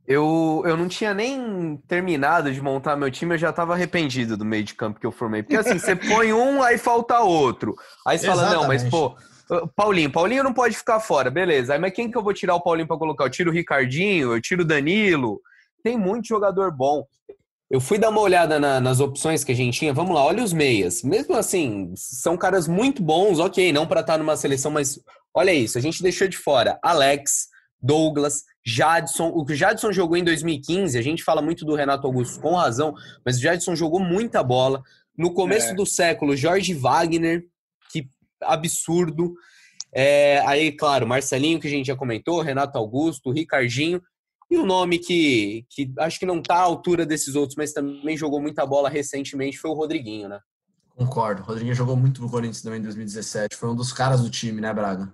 [SPEAKER 2] Eu, eu não tinha nem terminado de montar meu time, eu já estava arrependido do meio de campo que eu formei. Porque assim, você põe um, aí falta outro. Aí você fala, não, mas pô, Paulinho, Paulinho não pode ficar fora, beleza. Aí, mas quem que eu vou tirar o Paulinho para colocar? Eu tiro o Ricardinho, eu tiro o Danilo. Tem muito jogador bom. Eu fui dar uma olhada na, nas opções que a gente tinha. Vamos lá, olha os meias. Mesmo assim, são caras muito bons, ok, não para estar tá numa seleção, mas olha isso, a gente deixou de fora Alex, Douglas, Jadson. O que o Jadson jogou em 2015, a gente fala muito do Renato Augusto com razão, mas o Jadson jogou muita bola. No começo é. do século, Jorge Wagner, que absurdo. É, aí, claro, Marcelinho, que a gente já comentou, Renato Augusto, Ricardinho. E o nome que, que acho que não está à altura desses outros, mas também jogou muita bola recentemente, foi o Rodriguinho, né?
[SPEAKER 1] Concordo. O Rodriguinho jogou muito no Corinthians também em 2017. Foi um dos caras do time, né, Braga?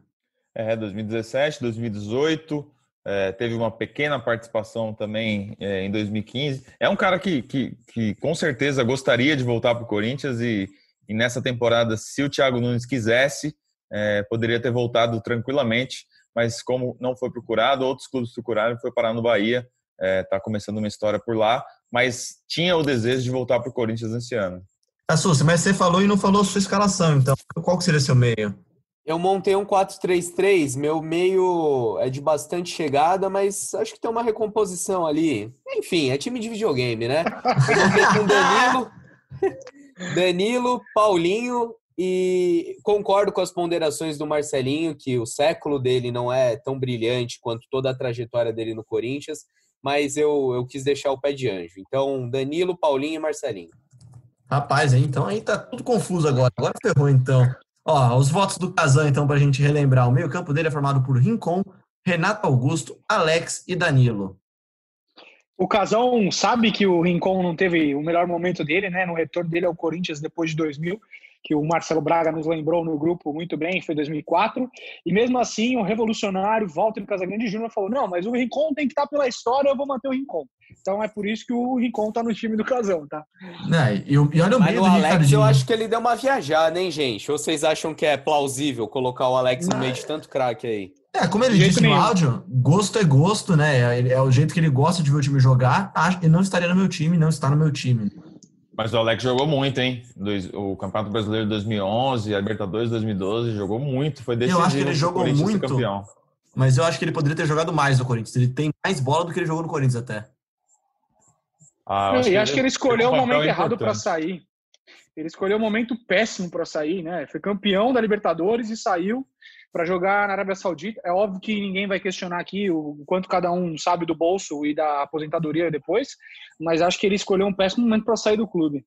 [SPEAKER 3] É, 2017, 2018. É, teve uma pequena participação também é, em 2015. É um cara que, que, que com certeza gostaria de voltar para o Corinthians e, e, nessa temporada, se o Thiago Nunes quisesse, é, poderia ter voltado tranquilamente mas como não foi procurado, outros clubes procuraram, foi parar no Bahia, está é, começando uma história por lá, mas tinha o desejo de voltar para o Corinthians esse ano.
[SPEAKER 1] Assusta, mas você falou e não falou sua escalação, então qual que seria seu meio?
[SPEAKER 2] Eu montei um 4-3-3, meu meio é de bastante chegada, mas acho que tem uma recomposição ali. Enfim, é time de videogame, né? Eu montei com Danilo, Danilo, Paulinho e concordo com as ponderações do Marcelinho, que o século dele não é tão brilhante quanto toda a trajetória dele no Corinthians, mas eu, eu quis deixar o pé de anjo. Então, Danilo, Paulinho e Marcelinho.
[SPEAKER 1] Rapaz, então aí tá tudo confuso agora. Agora ferrou, então. Ó, os votos do Casan, então, pra gente relembrar. O meio-campo dele é formado por Rincon, Renato Augusto, Alex e Danilo.
[SPEAKER 4] O Casão sabe que o Rincon não teve o melhor momento dele, né? No retorno dele ao Corinthians depois de 2000 que o Marcelo Braga nos lembrou no grupo muito bem, foi 2004. E mesmo assim, o revolucionário Walter Casagrande Júnior falou: não, mas o Rincon tem que estar pela história, eu vou manter o Rincon. Então é por isso que o Rincon está no time do Casão, tá?
[SPEAKER 1] É, e, e olha o
[SPEAKER 2] mas o Alex, eu acho que ele deu uma viajada, hein, gente? Ou vocês acham que é plausível colocar o Alex no meio de tanto craque aí?
[SPEAKER 1] É, como ele disse no áudio, gosto é gosto, né? É, é, o jeito que ele gosta de ver o time jogar. Ele não estaria no meu time, não está no meu time.
[SPEAKER 3] Mas o Alex jogou muito, hein? O Campeonato Brasileiro de 2011, a Libertadores 2012, jogou muito. Foi decisivo.
[SPEAKER 1] Eu acho que ele jogou muito, campeão. mas eu acho que ele poderia ter jogado mais no Corinthians. Ele tem mais bola do que ele jogou no Corinthians até.
[SPEAKER 4] Ah, acho, e que acho que ele escolheu o momento errado para sair. Ele escolheu o momento péssimo para sair, né? Foi campeão da Libertadores e saiu para jogar na Arábia Saudita. É óbvio que ninguém vai questionar aqui o quanto cada um sabe do bolso e da aposentadoria depois, mas acho que ele escolheu um péssimo momento para sair do clube.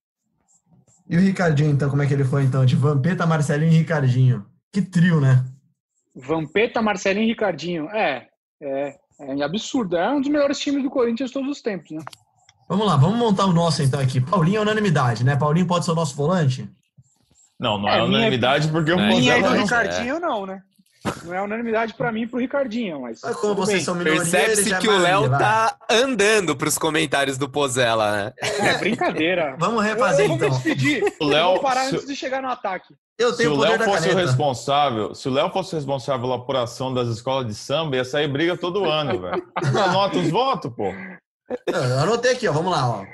[SPEAKER 1] E o Ricardinho, então, como é que ele foi, então? De Vampeta, Marcelinho e Ricardinho. Que trio, né?
[SPEAKER 4] Vampeta, Marcelinho e Ricardinho. É, é, é absurdo. É um dos melhores times do Corinthians todos os tempos, né?
[SPEAKER 1] Vamos lá, vamos montar o nosso então aqui. Paulinho é unanimidade, né? Paulinho pode ser o nosso volante?
[SPEAKER 3] Não, não é, é unanimidade porque eu
[SPEAKER 4] Minha e do Ricardinho, não, né? Não é unanimidade para mim e pro Ricardinho, mas. mas
[SPEAKER 1] como vocês bem. são minoria,
[SPEAKER 2] Percebe-se que o Léo tá andando pros comentários do Pozella, né?
[SPEAKER 4] É brincadeira.
[SPEAKER 1] Vamos refazer
[SPEAKER 4] eu, eu
[SPEAKER 1] então.
[SPEAKER 4] Vou me despedir. O Léo, vou parar se... antes de chegar no ataque.
[SPEAKER 3] Eu tenho se o Léo fosse o responsável, se o Léo fosse responsável pela apuração das escolas de samba, ia sair briga todo ano, velho. Anota os votos, pô.
[SPEAKER 1] Eu anotei aqui, ó. Vamos lá, ó.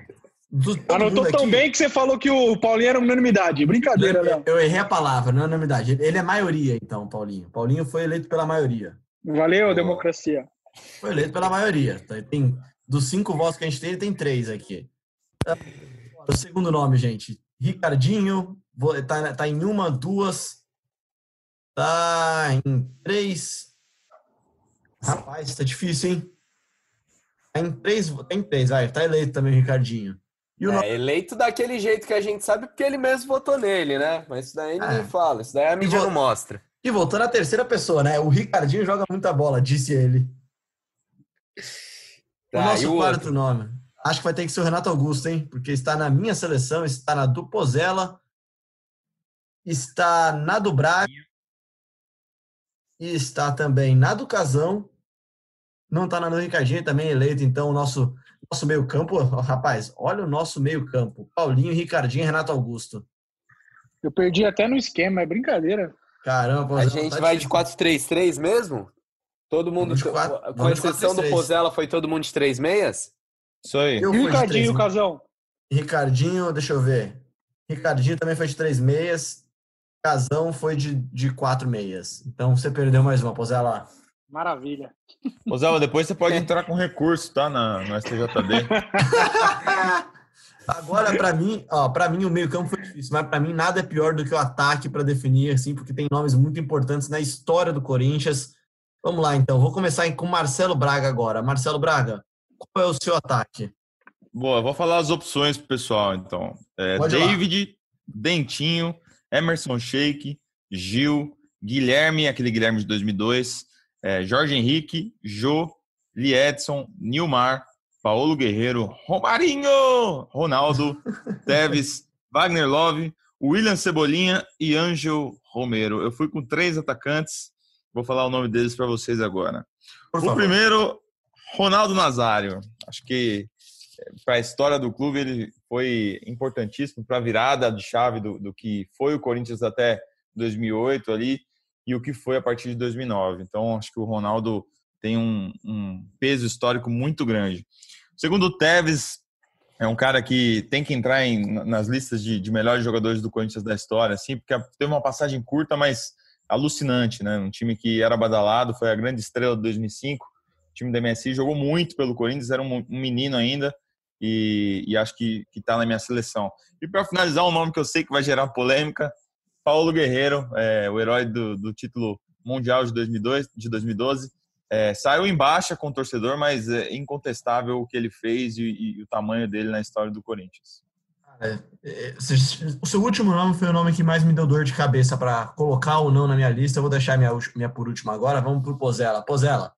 [SPEAKER 4] Do, Anotou tão aqui, bem que você falou que o Paulinho era unanimidade. Brincadeira, Léo.
[SPEAKER 1] Eu, eu errei a palavra, não é unanimidade. Ele é maioria, então, Paulinho. Paulinho foi eleito pela maioria.
[SPEAKER 4] Valeu, democracia.
[SPEAKER 1] Foi eleito pela maioria. Tá? Tem, dos cinco votos que a gente tem, ele tem três aqui. O segundo nome, gente. Ricardinho. Tá, tá em uma, duas. Tá em três. Rapaz, tá difícil, hein? Tá em três, tá em três, vai. Tá eleito também o Ricardinho.
[SPEAKER 2] O é, eleito daquele jeito que a gente sabe, porque ele mesmo votou nele, né? Mas isso daí ninguém é. fala, isso daí a mídia não mostra.
[SPEAKER 1] E voltou na terceira pessoa, né? O Ricardinho joga muita bola, disse ele. Tá, o nosso quarto outro? nome. Acho que vai ter que ser o Renato Augusto, hein? Porque está na minha seleção, está na do Pozella, está na do Braga e está também na do Casão. Não está na do Ricardinho, também eleito, então, o nosso, nosso meio-campo. Rapaz, olha o nosso meio-campo: Paulinho, Ricardinho e Renato Augusto.
[SPEAKER 4] Eu perdi até no esquema, é brincadeira.
[SPEAKER 2] Caramba, A gente tá vai de 4-3-3 mesmo? Todo mundo, quatro, com exceção do Pozella, foi todo mundo de três meias?
[SPEAKER 3] Isso aí.
[SPEAKER 4] Eu e o Ricardinho, Casão?
[SPEAKER 1] Ricardinho, deixa eu ver. Ricardinho também foi de três meias. Casão foi de, de quatro meias. Então você perdeu mais uma, Pozella.
[SPEAKER 4] Maravilha.
[SPEAKER 3] Pozella, depois você pode entrar com recurso, tá? Na, no STJD.
[SPEAKER 1] Agora, para mim, ó, para mim o meio-campo foi difícil, mas para mim nada é pior do que o ataque para definir, assim, porque tem nomes muito importantes na história do Corinthians. Vamos lá, então. Vou começar com Marcelo Braga agora. Marcelo Braga, qual é o seu ataque?
[SPEAKER 3] Boa, vou falar as opções pro pessoal, então. É, David, lá. Dentinho, Emerson Sheik, Gil, Guilherme, aquele Guilherme de 2002, é, Jorge Henrique, Jô, Liedson, Nilmar, Paulo Guerreiro, Romarinho, Ronaldo, Teves, Wagner Love, William Cebolinha e Ângel Romero. Eu fui com três atacantes, vou falar o nome deles para vocês agora. Por o favor. primeiro, Ronaldo Nazário. Acho que eh, para a história do clube ele foi importantíssimo para a virada de chave do, do que foi o Corinthians até 2008 ali e o que foi a partir de 2009. Então acho que o Ronaldo tem um, um peso histórico muito grande. Segundo o Tevez, é um cara que tem que entrar em, nas listas de, de, melhores jogadores do Corinthians da história, assim, porque teve uma passagem curta, mas alucinante, né? Um time que era badalado, foi a grande estrela de 2005. O time da MSI jogou muito pelo Corinthians, era um, um menino ainda e, e, acho que está na minha seleção. E para finalizar, um nome que eu sei que vai gerar polêmica, Paulo Guerreiro, é, o herói do, do título mundial de 2002, de 2012. É, saiu em baixa com o torcedor, mas é incontestável o que ele fez e, e o tamanho dele na história do Corinthians.
[SPEAKER 1] É, é, o seu último nome foi o nome que mais me deu dor de cabeça para colocar ou não na minha lista. Eu vou deixar minha, minha por último agora. Vamos para o Pozella. Pozella,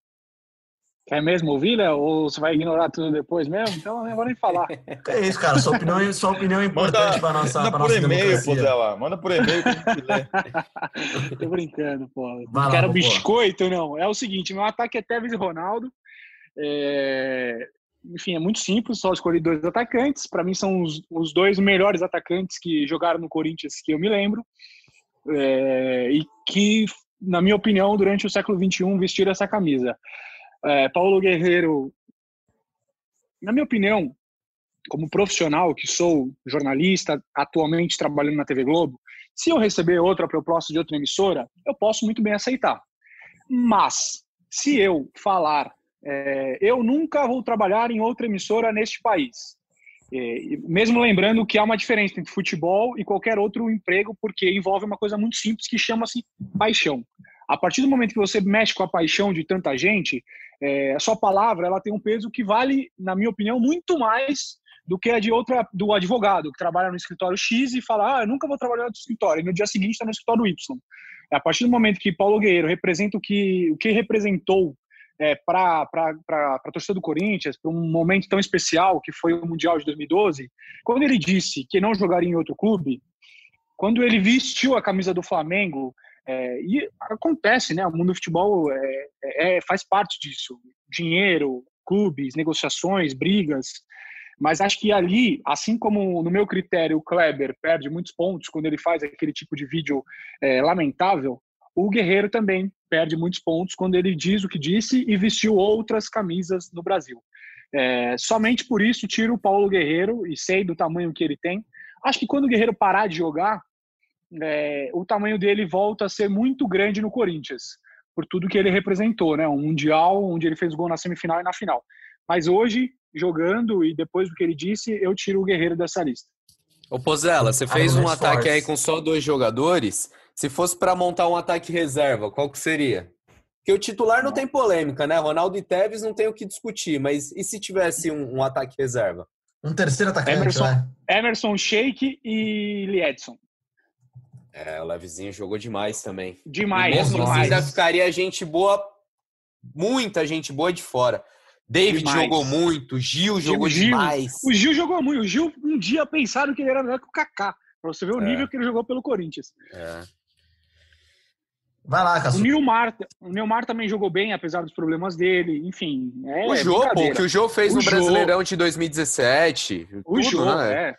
[SPEAKER 4] Quer mesmo ouvir, Léo? Ou você vai ignorar tudo depois mesmo? Então eu não vou nem falar.
[SPEAKER 1] É isso, cara. Sua opinião, é, sua opinião é importante para nossa
[SPEAKER 3] Manda
[SPEAKER 1] por
[SPEAKER 3] e-mail, pô, lá. Manda por e-mail.
[SPEAKER 4] Tô brincando, pô. Não quero biscoito, não. É o seguinte, meu ataque é Tevez e Ronaldo. É... Enfim, é muito simples, só escolhi dois atacantes. Para mim são os, os, dois melhores atacantes que jogaram no Corinthians que eu me lembro. É... E que, na minha opinião, durante o século XXI vestiram essa camisa. É, Paulo Guerreiro, na minha opinião, como profissional que sou, jornalista, atualmente trabalhando na TV Globo, se eu receber outra proposta de outra emissora, eu posso muito bem aceitar. Mas, se eu falar, é, eu nunca vou trabalhar em outra emissora neste país, é, mesmo lembrando que há uma diferença entre futebol e qualquer outro emprego, porque envolve uma coisa muito simples que chama-se paixão. A partir do momento que você mexe com a paixão de tanta gente, é, a sua palavra ela tem um peso que vale, na minha opinião, muito mais do que a de outra do advogado que trabalha no escritório X e fala, ah, eu nunca vou trabalhar no escritório e no dia seguinte está no escritório Y. A partir do momento que Paulo Guerreiro representa o que o que representou é, para a torcida do Corinthians, para um momento tão especial que foi o Mundial de 2012, quando ele disse que não jogaria em outro clube, quando ele vestiu a camisa do Flamengo, é, e acontece, né? O mundo do futebol é, é, faz parte disso. Dinheiro, clubes, negociações, brigas. Mas acho que ali, assim como no meu critério o Kleber perde muitos pontos quando ele faz aquele tipo de vídeo é, lamentável, o Guerreiro também perde muitos pontos quando ele diz o que disse e vestiu outras camisas no Brasil. É, somente por isso tiro o Paulo Guerreiro e sei do tamanho que ele tem. Acho que quando o Guerreiro parar de jogar, é, o tamanho dele volta a ser muito grande no Corinthians, por tudo que ele representou, né? Um Mundial onde ele fez gol na semifinal e na final. Mas hoje, jogando e depois do que ele disse, eu tiro o Guerreiro dessa lista.
[SPEAKER 2] Ô Pozella, você fez um ataque aí com só dois jogadores. Se fosse para montar um ataque reserva, qual que seria? Porque o titular não tem polêmica, né? Ronaldo e Tevez não tem o que discutir, mas e se tivesse um, um ataque reserva?
[SPEAKER 1] Um terceiro atacante,
[SPEAKER 4] Emerson.
[SPEAKER 1] vai.
[SPEAKER 4] Emerson Sheik e Liedson.
[SPEAKER 2] É, o Levezinho jogou demais também.
[SPEAKER 4] Demais,
[SPEAKER 2] E mesmo assim
[SPEAKER 4] demais.
[SPEAKER 2] ainda ficaria gente boa, muita gente boa de fora. David
[SPEAKER 4] Demais.
[SPEAKER 2] jogou muito, Gil jogou
[SPEAKER 4] Gil.
[SPEAKER 2] demais.
[SPEAKER 4] O Gil jogou muito. O Gil, um dia pensaram que ele era melhor que o Kaká. Pra você ver o
[SPEAKER 2] É.
[SPEAKER 4] nível que ele jogou pelo Corinthians.
[SPEAKER 2] É.
[SPEAKER 1] Vai lá,
[SPEAKER 4] O
[SPEAKER 1] Cassu.
[SPEAKER 4] Nilmar, o Nilmar também jogou bem, apesar dos problemas dele. Enfim, é
[SPEAKER 2] o Jô, pô, o que o Jô fez
[SPEAKER 4] O
[SPEAKER 2] no
[SPEAKER 4] Jô.
[SPEAKER 2] Brasileirão de 2017.
[SPEAKER 4] O
[SPEAKER 2] tudo,
[SPEAKER 4] Jô,
[SPEAKER 2] né?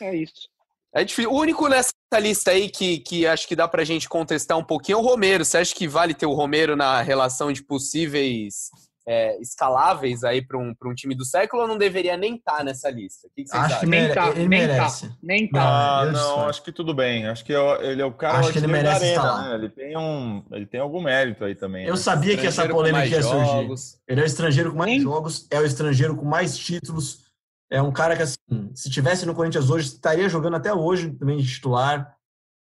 [SPEAKER 4] é. É isso.
[SPEAKER 2] É difícil. O único nessa lista aí que, que acho que dá pra gente contestar um pouquinho é o Romero. Você acha que vale ter o Romero na relação de possíveis é, escaláveis aí pra um, pra um time do século ou não deveria nem estar nessa lista? O que, que
[SPEAKER 1] Acho que
[SPEAKER 2] acham?
[SPEAKER 4] Nem tá,
[SPEAKER 1] ele
[SPEAKER 4] nem
[SPEAKER 1] merece.
[SPEAKER 4] Nem tá.
[SPEAKER 3] Ah,
[SPEAKER 1] eu
[SPEAKER 3] não, acho que tudo bem. Acho que é- ele é o cara
[SPEAKER 1] Acho que ele merece estar
[SPEAKER 3] arena,
[SPEAKER 1] lá.
[SPEAKER 3] né? Ele tem um, ele tem algum mérito aí também.
[SPEAKER 1] Eu
[SPEAKER 3] né?
[SPEAKER 1] sabia que essa polêmica ia surgir.
[SPEAKER 2] jogos.
[SPEAKER 1] Ele é o estrangeiro com mais
[SPEAKER 4] Nem-
[SPEAKER 1] jogos, é o estrangeiro com mais títulos. É um cara que, assim, se tivesse no Corinthians hoje, estaria jogando até hoje também de titular.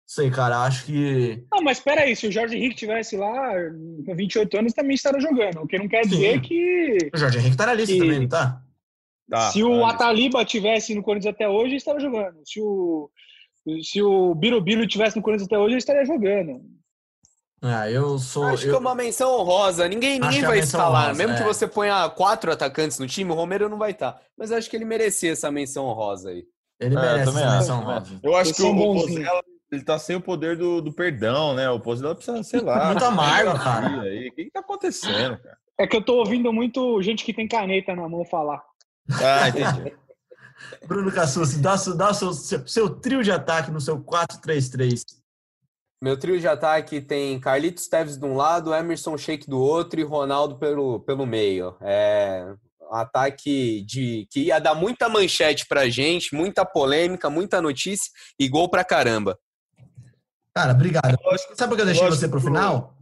[SPEAKER 1] Sei, cara, acho que.
[SPEAKER 4] Não, mas peraí, se o Jorge Henrique tivesse lá com 28 anos, também estaria jogando. O que não quer dizer
[SPEAKER 1] Sim.
[SPEAKER 4] que
[SPEAKER 1] O Jorge Henrique tá na lista
[SPEAKER 4] E-
[SPEAKER 1] também, não tá?
[SPEAKER 3] Tá,
[SPEAKER 4] se o
[SPEAKER 3] tá,
[SPEAKER 4] Ataliba tivesse no Corinthians até hoje, ele estaria jogando. Se o, se o Birubiru tivesse no Corinthians até hoje, ele estaria jogando.
[SPEAKER 1] Ah, eu sou.
[SPEAKER 2] Acho que
[SPEAKER 1] eu-
[SPEAKER 2] é uma menção honrosa. Ninguém,
[SPEAKER 1] Acho
[SPEAKER 2] ninguém
[SPEAKER 1] que é
[SPEAKER 2] vai escalar.
[SPEAKER 1] honrosa,
[SPEAKER 2] Mesmo que
[SPEAKER 1] é.
[SPEAKER 2] você ponha quatro atacantes no time, o Romero não vai estar. Mas acho que ele merecia essa menção honrosa aí.
[SPEAKER 1] Ele
[SPEAKER 3] É,
[SPEAKER 1] merece
[SPEAKER 3] também
[SPEAKER 1] essa menção
[SPEAKER 3] também
[SPEAKER 1] rosa.
[SPEAKER 3] Eu acho
[SPEAKER 4] Eles
[SPEAKER 3] que o. Pozella, ele tá sem o poder do, do perdão, né? O Pozella precisa, sei lá.
[SPEAKER 1] Muito amargo, cara.
[SPEAKER 3] Aí. O que, que tá acontecendo, cara?
[SPEAKER 4] É que eu tô ouvindo muito gente que tem caneta na mão falar.
[SPEAKER 3] Ah, entendi.
[SPEAKER 1] Bruno Cassucci, dá, seu- dá seu, seu, seu trio de ataque no seu 4-3-3.
[SPEAKER 2] Meu trio de ataque tem Carlitos Teves de um lado, Emerson Sheik do outro e Ronaldo pelo, pelo meio. É um ataque de que ia dar muita manchete pra gente, muita polêmica, muita notícia e gol pra caramba.
[SPEAKER 1] Cara, obrigado.
[SPEAKER 3] lógico-
[SPEAKER 1] Sabe por que eu deixei
[SPEAKER 3] lógico
[SPEAKER 1] você pro
[SPEAKER 3] o-
[SPEAKER 1] final?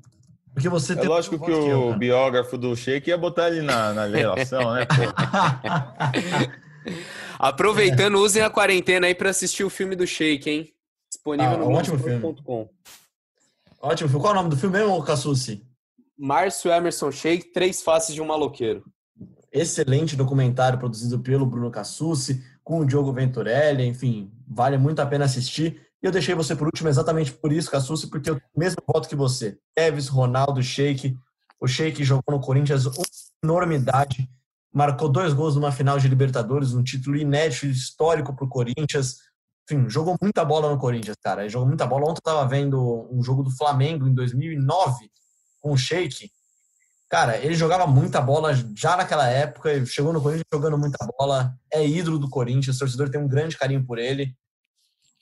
[SPEAKER 1] Porque você
[SPEAKER 3] É
[SPEAKER 1] tem
[SPEAKER 3] lógico que
[SPEAKER 1] voz eu,
[SPEAKER 3] o
[SPEAKER 1] cara.
[SPEAKER 3] biógrafo do Sheik ia botar ele na, na relação, né?
[SPEAKER 2] Aproveitando, usem a quarentena aí pra assistir o filme do Sheik, hein? Disponível
[SPEAKER 1] Ah,
[SPEAKER 2] no
[SPEAKER 1] um ótimo. Ótimo, filme. qual é o nome do filme mesmo, Cassucci?
[SPEAKER 2] Márcio Emerson Sheik, Três Faces de um Maloqueiro.
[SPEAKER 1] Excelente documentário produzido pelo Bruno Cassucci, com o Diogo Venturelli, enfim, vale muito a pena assistir. E eu deixei você por último exatamente por isso, Cassucci, porque eu tenho o mesmo voto que você. Tevez, Ronaldo, Sheik. O Sheik jogou no Corinthians uma enormidade, marcou dois gols numa final de Libertadores, um título inédito, histórico para o Corinthians. Enfim, jogou muita bola no Corinthians, cara. Ele jogou muita bola. Ontem eu estava vendo um jogo do Flamengo em 2009 com o Sheik. Cara, ele jogava muita bola já naquela época, chegou no Corinthians jogando muita bola, é ídolo do Corinthians, o torcedor tem um grande carinho por ele.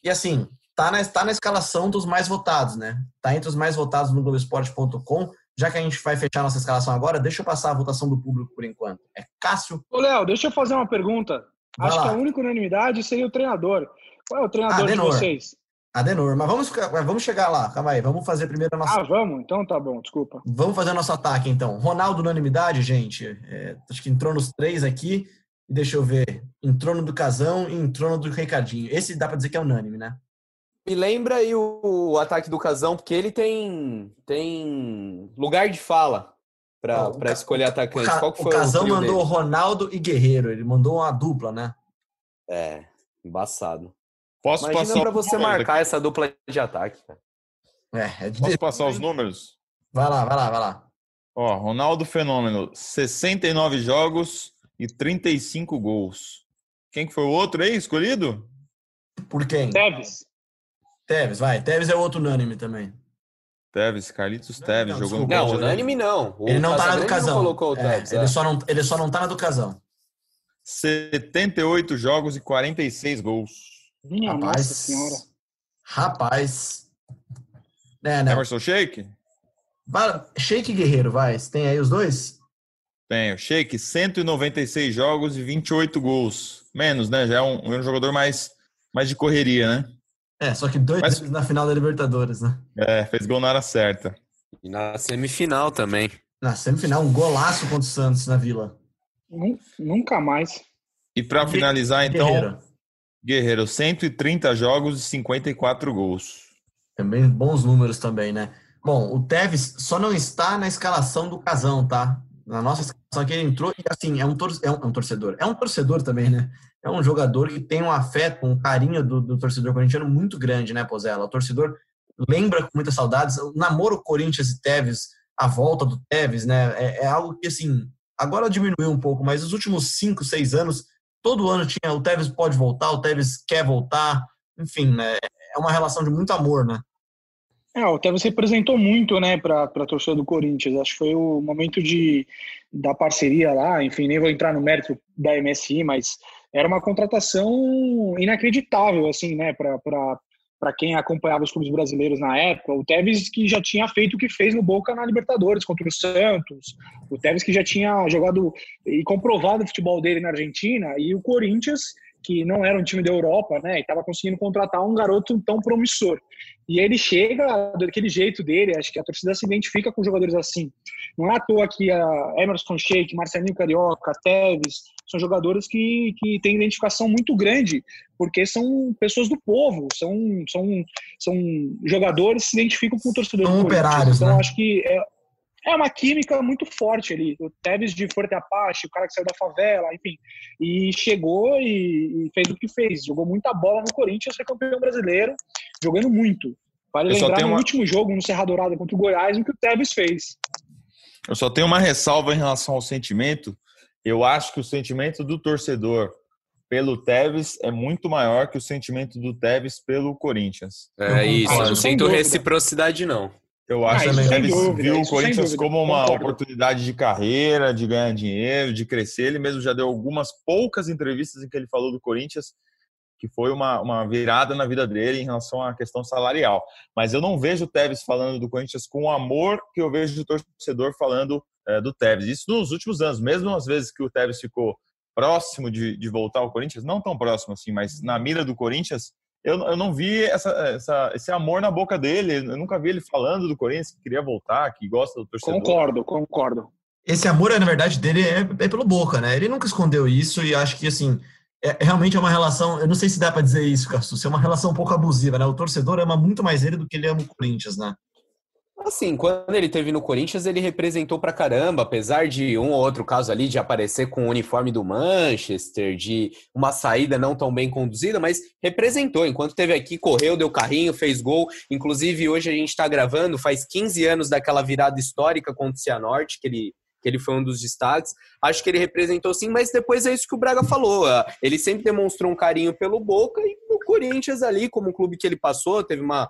[SPEAKER 1] E assim, tá na, tá na escalação dos mais votados, né? Tá entre os mais votados no Globoesporte.com. Já que a gente vai fechar nossa escalação agora, deixa eu passar a votação do público por enquanto. É Cássio.
[SPEAKER 4] Ô, Léo, deixa eu fazer uma pergunta.
[SPEAKER 1] Vai
[SPEAKER 4] Acho
[SPEAKER 1] lá.
[SPEAKER 4] que a única unanimidade seria o treinador. Qual é o treinador de
[SPEAKER 1] Adenor.
[SPEAKER 4] vocês?
[SPEAKER 1] Adenor, mas vamos, vamos chegar lá, calma aí, vamos fazer primeiro a nossa
[SPEAKER 4] Ah, vamos? Então tá bom, desculpa.
[SPEAKER 1] Vamos fazer nosso ataque, então. Ronaldo, unanimidade, gente. É, acho que entrou nos três aqui. E deixa eu ver. Entrou no do Casão e entrou no do Ricardinho. Esse dá pra dizer que é unânime, né?
[SPEAKER 2] Me lembra aí o, o ataque do Casão, porque ele tem, tem lugar de fala
[SPEAKER 1] Ca-
[SPEAKER 2] escolher
[SPEAKER 1] O,
[SPEAKER 2] atacante.
[SPEAKER 1] Ca-
[SPEAKER 2] Qual que
[SPEAKER 1] o
[SPEAKER 2] foi
[SPEAKER 1] Casão mandou
[SPEAKER 2] dele?
[SPEAKER 1] Ronaldo e Guerreiro. Ele mandou uma dupla, né?
[SPEAKER 2] É, embaçado.
[SPEAKER 3] Posso
[SPEAKER 2] Imagina
[SPEAKER 3] passar
[SPEAKER 2] pra você marcar essa dupla de ataque.
[SPEAKER 1] É, é de...
[SPEAKER 3] Posso passar os números?
[SPEAKER 1] Vai lá, vai lá, vai lá.
[SPEAKER 3] Ó, Ronaldo Fenômeno, 69 jogos e 35 gols. Quem que foi o outro aí escolhido?
[SPEAKER 1] Por quem?
[SPEAKER 4] Teves.
[SPEAKER 1] Tevez, vai. Tevez é outro unânime também.
[SPEAKER 3] Teves, Carlitos
[SPEAKER 1] Não,
[SPEAKER 3] Teves,
[SPEAKER 1] não,
[SPEAKER 3] jogou no
[SPEAKER 1] desculpa.
[SPEAKER 2] Não,
[SPEAKER 3] Corinthians.
[SPEAKER 2] unânime não. O
[SPEAKER 1] ele não tá na do Casão.
[SPEAKER 2] Não colocou o
[SPEAKER 1] É,
[SPEAKER 2] Tevez,
[SPEAKER 1] ele,
[SPEAKER 2] é.
[SPEAKER 1] só não, ele só não tá na do Casão.
[SPEAKER 3] 78 jogos e 46 gols.
[SPEAKER 4] Minha
[SPEAKER 1] Rapaz.
[SPEAKER 4] nossa senhora.
[SPEAKER 1] Rapaz. É, né?
[SPEAKER 3] Emerson Sheik?
[SPEAKER 1] Vai, Sheik e Guerreiro, vai. Você tem aí os dois?
[SPEAKER 3] Tenho. Sheik, 196 jogos e 28 gols. Menos, né? Já é um, é um jogador mais, mais de correria, né?
[SPEAKER 1] É, só que dois
[SPEAKER 3] Mas-
[SPEAKER 1] na final da Libertadores, né?
[SPEAKER 3] É, fez gol na hora certa.
[SPEAKER 2] E na semifinal também.
[SPEAKER 1] Na semifinal, um golaço contra o Santos na Vila.
[SPEAKER 4] Nu- Nunca mais.
[SPEAKER 3] E para finalizar, então,
[SPEAKER 1] Guerreiro.
[SPEAKER 3] Guerreiro, 130 jogos e 54 gols.
[SPEAKER 1] Também bons números também, né? Bom, o Tevez só não está na escalação do Casão, tá? Na nossa escalação aqui ele entrou e assim, é um, é um, é um torcedor. É um torcedor também, né? É um jogador que tem um afeto, um carinho do, do torcedor corintiano muito grande, né, Pozella? O torcedor lembra com muitas saudades. O namoro Corinthians e Tevez, a volta do Tevez, né? É, é, algo que, assim, agora diminuiu um pouco, mas nos últimos cinco, seis anos, todo ano tinha o Tevez pode voltar, o Tevez quer voltar. Enfim, né? É uma relação de muito amor, né?
[SPEAKER 4] É, o Tevez representou muito, né, para a torcida do Corinthians. Acho que foi o momento de, da parceria lá. Enfim, nem vou entrar no mérito da MSI, mas era uma contratação inacreditável, assim, né, para quem acompanhava os clubes brasileiros na época. O Tevez que já tinha feito o que fez no Boca na Libertadores contra o Santos. O Tevez que já tinha jogado e comprovado o futebol dele na Argentina. E o Corinthians que não era um time da Europa, né, e estava conseguindo contratar um garoto tão promissor. E ele chega daquele jeito dele, acho que a torcida se identifica com jogadores assim. Não é à toa que a Emerson Sheik, Marcelinho Carioca, Teves, são jogadores que, que têm identificação muito grande, porque são pessoas do povo, são, são, são jogadores que se identificam com o torcedor.
[SPEAKER 1] São operários,
[SPEAKER 4] Então,
[SPEAKER 1] né?
[SPEAKER 4] acho que é, é uma química muito forte ali. O Tevez de Forte Apache, o cara que saiu da favela, enfim. E chegou e, e, fez o que fez. Jogou muita bola no Corinthians, foi campeão brasileiro, jogando muito. Vale Eu lembrar no uma... último jogo, no Serra Dourada contra o Goiás, o que o Tevez fez.
[SPEAKER 3] Eu só tenho uma ressalva em relação ao sentimento. Eu acho que o sentimento do torcedor pelo Tevez é muito maior que o sentimento do Tevez pelo Corinthians.
[SPEAKER 2] É isso, eu não sinto reciprocidade, não.
[SPEAKER 3] Eu acho ah, que ele viu o Corinthians como uma concordo. oportunidade de carreira, de ganhar dinheiro, de crescer. Ele mesmo já deu algumas poucas entrevistas em que ele falou do Corinthians, que foi uma, uma virada na vida dele em relação à questão salarial. Mas eu não vejo o Tevez falando do Corinthians com o amor que eu vejo o torcedor falando é, do Tevez. Isso nos últimos anos, mesmo às vezes que o Tevez ficou próximo de, de voltar ao Corinthians, não tão próximo assim, mas na mira do Corinthians, eu, eu não vi essa, essa, esse amor na boca dele. Eu nunca vi ele falando do Corinthians que queria voltar, que gosta do torcedor.
[SPEAKER 4] Concordo, concordo.
[SPEAKER 1] Esse amor, na verdade, dele é, é pelo Boca, né? Ele nunca escondeu isso e acho que, assim, é, realmente é uma relação. Eu não sei se dá para dizer isso, Cassus, é uma relação um pouco abusiva, né? O torcedor ama muito mais ele do que ele ama o Corinthians, né?
[SPEAKER 2] Assim, quando ele teve no Corinthians, ele representou pra caramba, apesar de um ou outro caso ali de aparecer com o uniforme do Manchester, de uma saída não tão bem conduzida, mas representou. Enquanto teve aqui, correu, deu carrinho, fez gol. Inclusive, hoje a gente está gravando, faz 15 anos daquela virada histórica contra o Cianorte, que ele que ele foi um dos destaques. Acho que ele representou sim, mas depois é isso que o Braga falou. Ah, ele sempre demonstrou um carinho pelo Boca e o Corinthians ali, como o clube que ele passou, teve uma,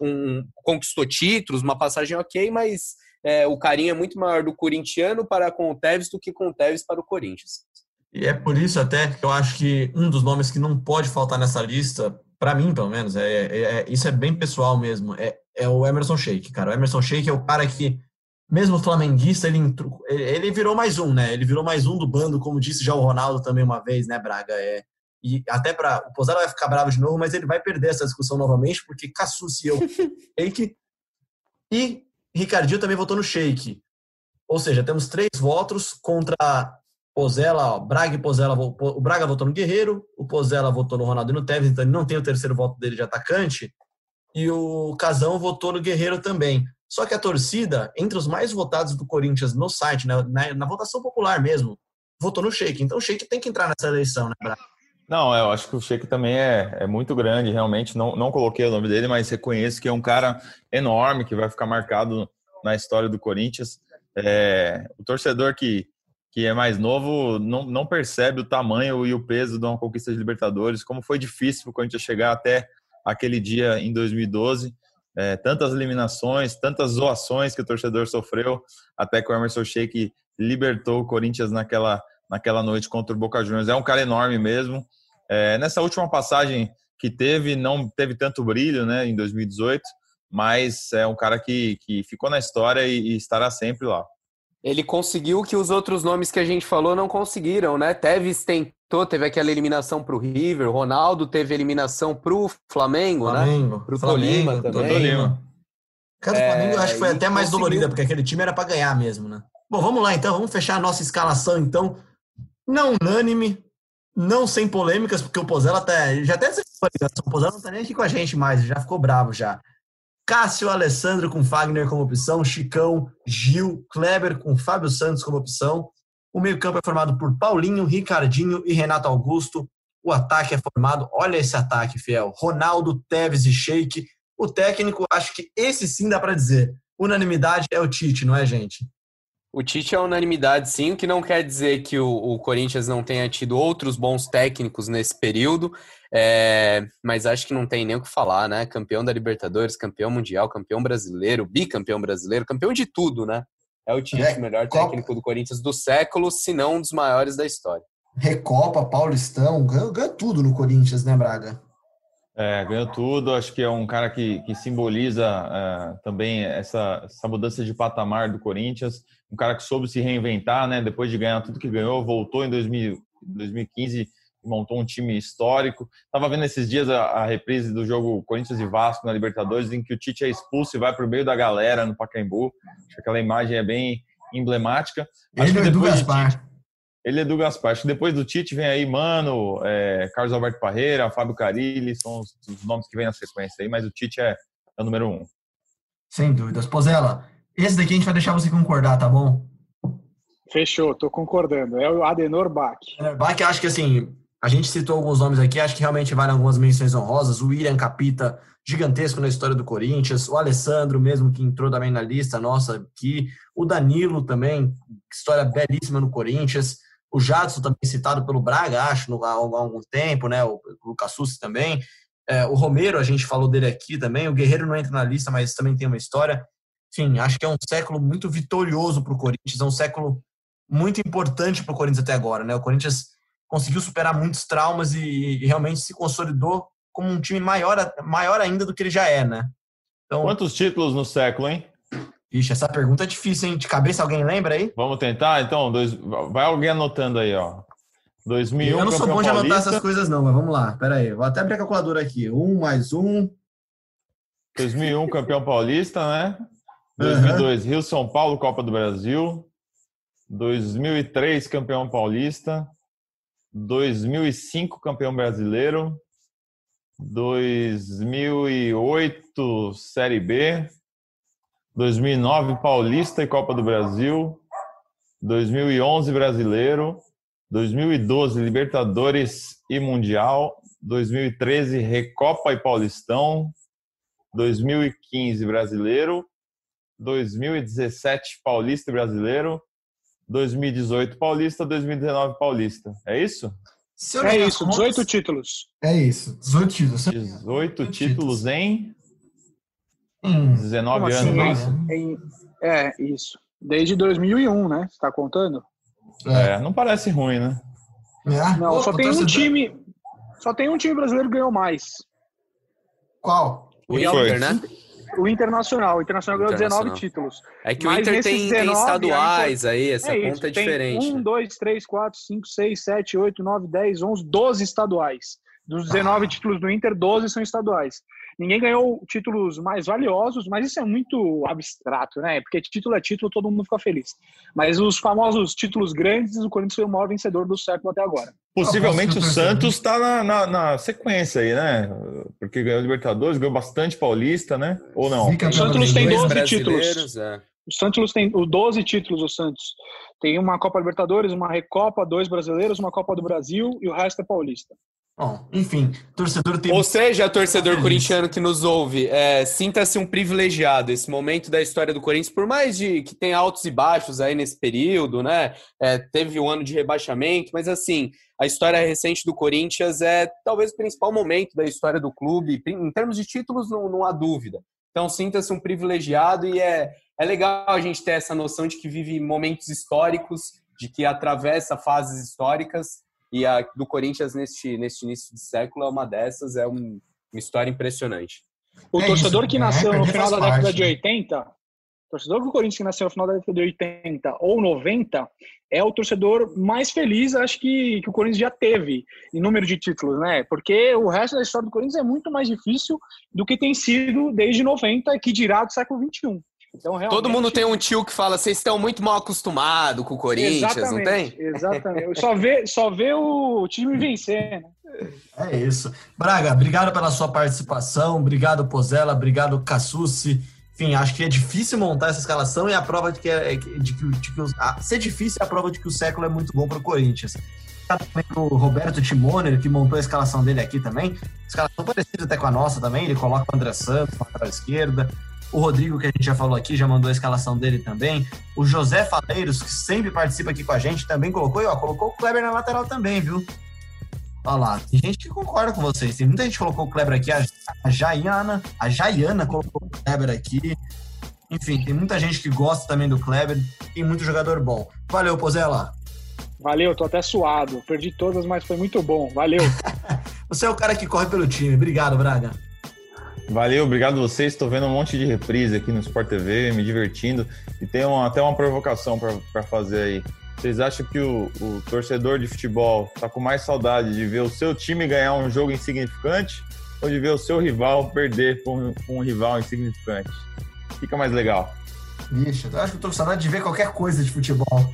[SPEAKER 2] um, conquistou títulos, uma passagem ok, mas é, o carinho é muito maior do corintiano para com o Tevez do que com o Tevez para o Corinthians.
[SPEAKER 1] E é por isso até que eu acho que um dos nomes que não pode faltar nessa lista, para mim pelo menos, é, é, é, isso é bem pessoal mesmo, é, é o Emerson Sheik, cara. O Emerson Sheik é o cara que, mesmo flamenguista, ele, ele virou mais um, né? Ele virou mais um do bando, como disse já o Ronaldo também uma vez, né, Braga? É, e até para o Pozella vai ficar bravo de novo, mas ele vai perder essa discussão novamente, porque Cassus e eu, Shake, e Ricardinho também votou no Shake. Ou seja, temos três votos contra Pozella, ó, Braga e Pozella, o Braga votou no Guerreiro, o Pozella votou no Ronaldo e no Tevez, então ele não tem o terceiro voto dele de atacante, e o Casão votou no Guerreiro também. Só que a torcida, entre os mais votados do Corinthians no site, na, na, na votação popular mesmo, votou no Sheik. Então o Sheik tem que entrar nessa eleição, né, Braga?
[SPEAKER 3] Não, eu acho que o Sheik também é, é muito grande, realmente. Não, não coloquei o nome dele, mas reconheço que é um cara enorme, que vai ficar marcado na história do Corinthians. É, o torcedor que, que é mais novo não, não percebe o tamanho e o peso de uma conquista de Libertadores, como foi difícil para o Corinthians chegar até aquele dia em 2012. É, tantas eliminações, tantas zoações que o torcedor sofreu, até que o Emerson Sheik libertou o Corinthians naquela, naquela noite contra o Boca Juniors. É um cara enorme mesmo. É, nessa última passagem que teve, não teve tanto brilho, né, em 2018, mas é um cara que, que ficou na história e, e estará sempre lá.
[SPEAKER 2] Ele conseguiu o que os outros nomes que a gente falou não conseguiram, né? Tevez tentou, teve aquela eliminação para o River, Ronaldo teve eliminação para o Flamengo,
[SPEAKER 1] Flamengo,
[SPEAKER 2] né?
[SPEAKER 1] Para o Tolima também. Tolima. Cara, o Flamengo eu acho que foi até mais conseguiu. dolorida, porque aquele time era para ganhar mesmo, né? Bom, vamos lá então, vamos fechar a nossa escalação então. Não unânime, não sem polêmicas, porque o Pozella tá, já até o Pozella não tá nem aqui com a gente mais, já ficou bravo já. Cássio Alessandro com Fagner como opção, Chicão, Gil, Kleber com Fábio Santos como opção. O meio-campo é formado por Paulinho, Ricardinho e Renato Augusto. O ataque é formado, olha esse ataque, fiel. Ronaldo, Tevez e Sheik. O técnico, acho que esse sim dá para dizer. Unanimidade é o Tite, não é, gente?
[SPEAKER 2] O Tite é unanimidade, sim, o que não quer dizer que o, o Corinthians não tenha tido outros bons técnicos nesse período, é, mas acho que não tem nem o que falar, né? Campeão da Libertadores, campeão mundial, campeão brasileiro, bicampeão brasileiro, campeão de tudo, né? É o Tite, é, melhor Copa. técnico do Corinthians do século, se não um dos maiores da história.
[SPEAKER 1] Recopa, Paulistão, ganha, ganha tudo no Corinthians, né, Braga?
[SPEAKER 3] É, ganhou tudo. Acho que é um cara que, que simboliza é, também essa, essa mudança de patamar do Corinthians. Um cara que soube se reinventar, né? Depois de ganhar tudo que ganhou, voltou em 2000, 2015 e montou um time histórico. Estava vendo esses dias a, a, reprise do jogo Corinthians e Vasco na Libertadores, em que o Tite é expulso e vai para o meio da galera no Pacaembu. Acho que aquela imagem é bem emblemática.
[SPEAKER 1] Acho Ele é do Gaspar.
[SPEAKER 3] Tite, ele é do Gaspar. Acho que depois do Tite vem aí, mano, é, Carlos Alberto Parreira, Fábio Carilli, são os, os, nomes que vêm na sequência aí, mas o Tite é, é o número um.
[SPEAKER 1] Sem dúvidas. Pozela, esse daqui a gente vai deixar você concordar, tá bom?
[SPEAKER 4] Fechou, tô concordando. É o Adenor Bach.
[SPEAKER 1] Adenor Bach, acho que assim, a gente citou alguns nomes aqui, acho que realmente valem algumas menções honrosas. O William Capita, gigantesco na história do Corinthians. O Alessandro, mesmo, que entrou também na lista nossa aqui. O Danilo também, história belíssima no Corinthians o Jadson também citado pelo Braga, acho, há, algum tempo, né? O, o Lucas Sussi também. É, o Romero, a gente falou dele aqui também. O Guerreiro não entra na lista, mas também tem uma história. Enfim, acho que é um século muito vitorioso para o Corinthians, é um século muito importante para o Corinthians até agora, né? O Corinthians conseguiu superar muitos traumas e, e, realmente se consolidou como um time maior, maior ainda do que ele já é, né?
[SPEAKER 3] Então, Quantos títulos no século, hein?
[SPEAKER 1] Ixi, essa pergunta é difícil, hein? De cabeça alguém lembra aí?
[SPEAKER 3] Vamos tentar? Então, dois... vai alguém anotando aí, ó. 2001,
[SPEAKER 1] Eu não sou bom de anotar essas coisas não, mas vamos lá. Pera aí, vou até abrir a calculadora aqui. Um mais um.
[SPEAKER 3] 2001, campeão paulista, né? 2002, uhum. Rio São Paulo, Copa do Brasil. 2003, campeão paulista. 2005, campeão brasileiro. 2008, Série B. 2009 Paulista e Copa do Brasil, 2011 Brasileiro, 2012 Libertadores e Mundial, 2013 Recopa e Paulistão, 2015 Brasileiro, 2017 Paulista e Brasileiro, 2018 Paulista, 2019 Paulista. É isso?
[SPEAKER 4] É isso, 18 títulos.
[SPEAKER 1] É isso, 18 títulos.
[SPEAKER 3] 18 títulos em Hum, 19 assim, anos,
[SPEAKER 4] é isso? é, isso. Desde 2001, né? Você tá contando?
[SPEAKER 3] É, é não parece ruim, né?
[SPEAKER 4] É. Não, Pô, só tem um time. Só tem um time brasileiro que ganhou mais.
[SPEAKER 1] Qual?
[SPEAKER 2] O Inter, né?
[SPEAKER 4] O Internacional. O Internacional ganhou 19 títulos.
[SPEAKER 2] É que o Inter tem, 19, tem estaduais aí, essa é conta é diferente.
[SPEAKER 4] 1, 2, 3, 4, 5, 6, 7, 8, 9, 10, 11, 12 estaduais. Dos 19 ah. títulos do Inter, 12 são estaduais. Ninguém ganhou títulos mais valiosos, mas isso é muito abstrato, né? Porque título é título, todo mundo fica feliz. Mas os famosos títulos grandes, o Corinthians foi o maior vencedor do século até agora.
[SPEAKER 3] Possivelmente o Santos está na, na, na, sequência aí, né? Porque ganhou Libertadores, ganhou bastante Paulista, né? Ou não?
[SPEAKER 4] O Santos tem 12 títulos. É. O Santos tem 12 títulos, o Santos. Tem uma Copa Libertadores, uma Recopa, dois brasileiros, uma Copa do Brasil e o resto é paulista.
[SPEAKER 1] Bom, enfim, torcedor tem.
[SPEAKER 2] Ou seja, torcedor corintiano que nos ouve, é, sinta-se um privilegiado. Esse momento da história do Corinthians, por mais de que tenha altos e baixos aí nesse período, né? É, teve um ano de rebaixamento, mas assim, a história recente do Corinthians é talvez o principal momento da história do clube. Em termos de títulos, não, não há dúvida. Então, sinta-se um privilegiado e é, é legal a gente ter essa noção de que vive momentos históricos, de que atravessa fases históricas e a do Corinthians neste, neste início de século é uma dessas, é um, uma história impressionante.
[SPEAKER 4] O é torcedor isso, que nasceu é, no final da década de 80, torcedor do Corinthians que nasceu no final da década de 80 ou 90, é o torcedor mais feliz, acho que, que o Corinthians já teve em número de títulos, né? Porque o resto da história do Corinthians é muito mais difícil do que tem sido desde 90, que dirá do século 21.
[SPEAKER 2] Então, realmente... Todo mundo tem um tio que fala, vocês estão muito mal acostumados com o Corinthians,
[SPEAKER 4] exatamente,
[SPEAKER 2] não tem?
[SPEAKER 4] Exatamente. Só vê, só vê o time vencer, né?
[SPEAKER 1] É isso. Braga, obrigado pela sua participação, obrigado Pozella, obrigado Cassucci. Enfim, acho que é difícil montar essa escalação e a prova de que, é, de que, de que a, ser difícil é a prova de que o século é muito bom para o Corinthians. Também o Roberto Timoner, que montou a escalação dele aqui também. Escalação parecida até com a nossa também. Ele coloca o André Santos na lateral esquerda. O Rodrigo, que a gente já falou aqui, já mandou a escalação dele também. O José Faleiros, que sempre participa aqui com a gente, também colocou. E ó, colocou o Kleber na lateral também, viu? Olha lá, tem gente que concorda com vocês. Tem muita gente que colocou o Kleber aqui. A, a Jaiana, a Jaiana colocou o Kleber aqui. Enfim, tem muita gente que gosta também do Kleber. Tem muito jogador bom. Valeu, Pozella.
[SPEAKER 4] Valeu, tô até suado. Perdi todas, mas foi muito bom. Valeu.
[SPEAKER 1] Você é o cara que corre pelo time. Obrigado, Braga.
[SPEAKER 3] Valeu, obrigado vocês. Estou vendo um monte de reprise aqui no Sport TV, me divertindo. E tem uma, até uma provocação para fazer aí. Vocês acham que o, o torcedor de futebol está com mais saudade de ver o seu time ganhar um jogo insignificante ou de ver o seu rival perder com um, um rival insignificante? Fica mais legal.
[SPEAKER 1] Bicho, eu acho que eu tô com saudade de ver qualquer coisa de futebol.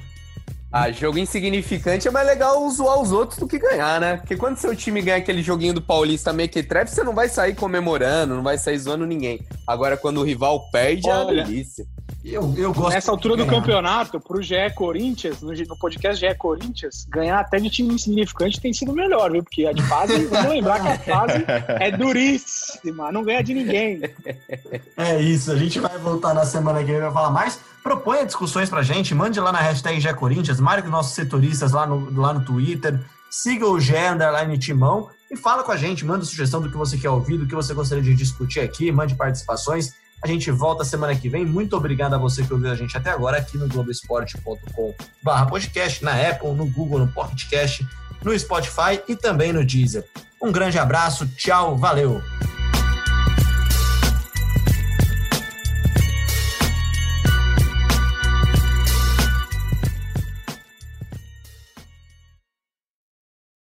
[SPEAKER 2] Ah, jogo insignificante é mais legal zoar os outros do que ganhar, né? Porque quando seu time ganha aquele joguinho do Paulista mequetrefe, você não vai sair comemorando, não vai sair zoando ninguém. Agora, quando o rival perde, Olha, é uma delícia.
[SPEAKER 4] Eu, eu gosto Nessa altura do campeonato, pro GE Corinthians, no, no podcast GE Corinthians, ganhar até de time insignificante tem sido melhor, viu? Porque a de fase, vamos lembrar que a fase é duríssima, não ganha de ninguém.
[SPEAKER 1] É isso, a gente vai voltar na semana que vem pra falar mais. Proponha discussões pra gente, mande lá na hashtag GE Corinthians, marque nossos setoristas lá no, lá no Twitter, siga o GE Underline Timão e fala com a gente, manda sugestão do que você quer ouvir, do que você gostaria de discutir aqui, mande participações. A gente volta semana que vem. Muito obrigado a você que ouviu a gente até agora aqui no globesport.com/barra podcast, na Apple, no Google, no Pocketcast, no Spotify e também no Deezer. Um grande abraço, tchau, valeu!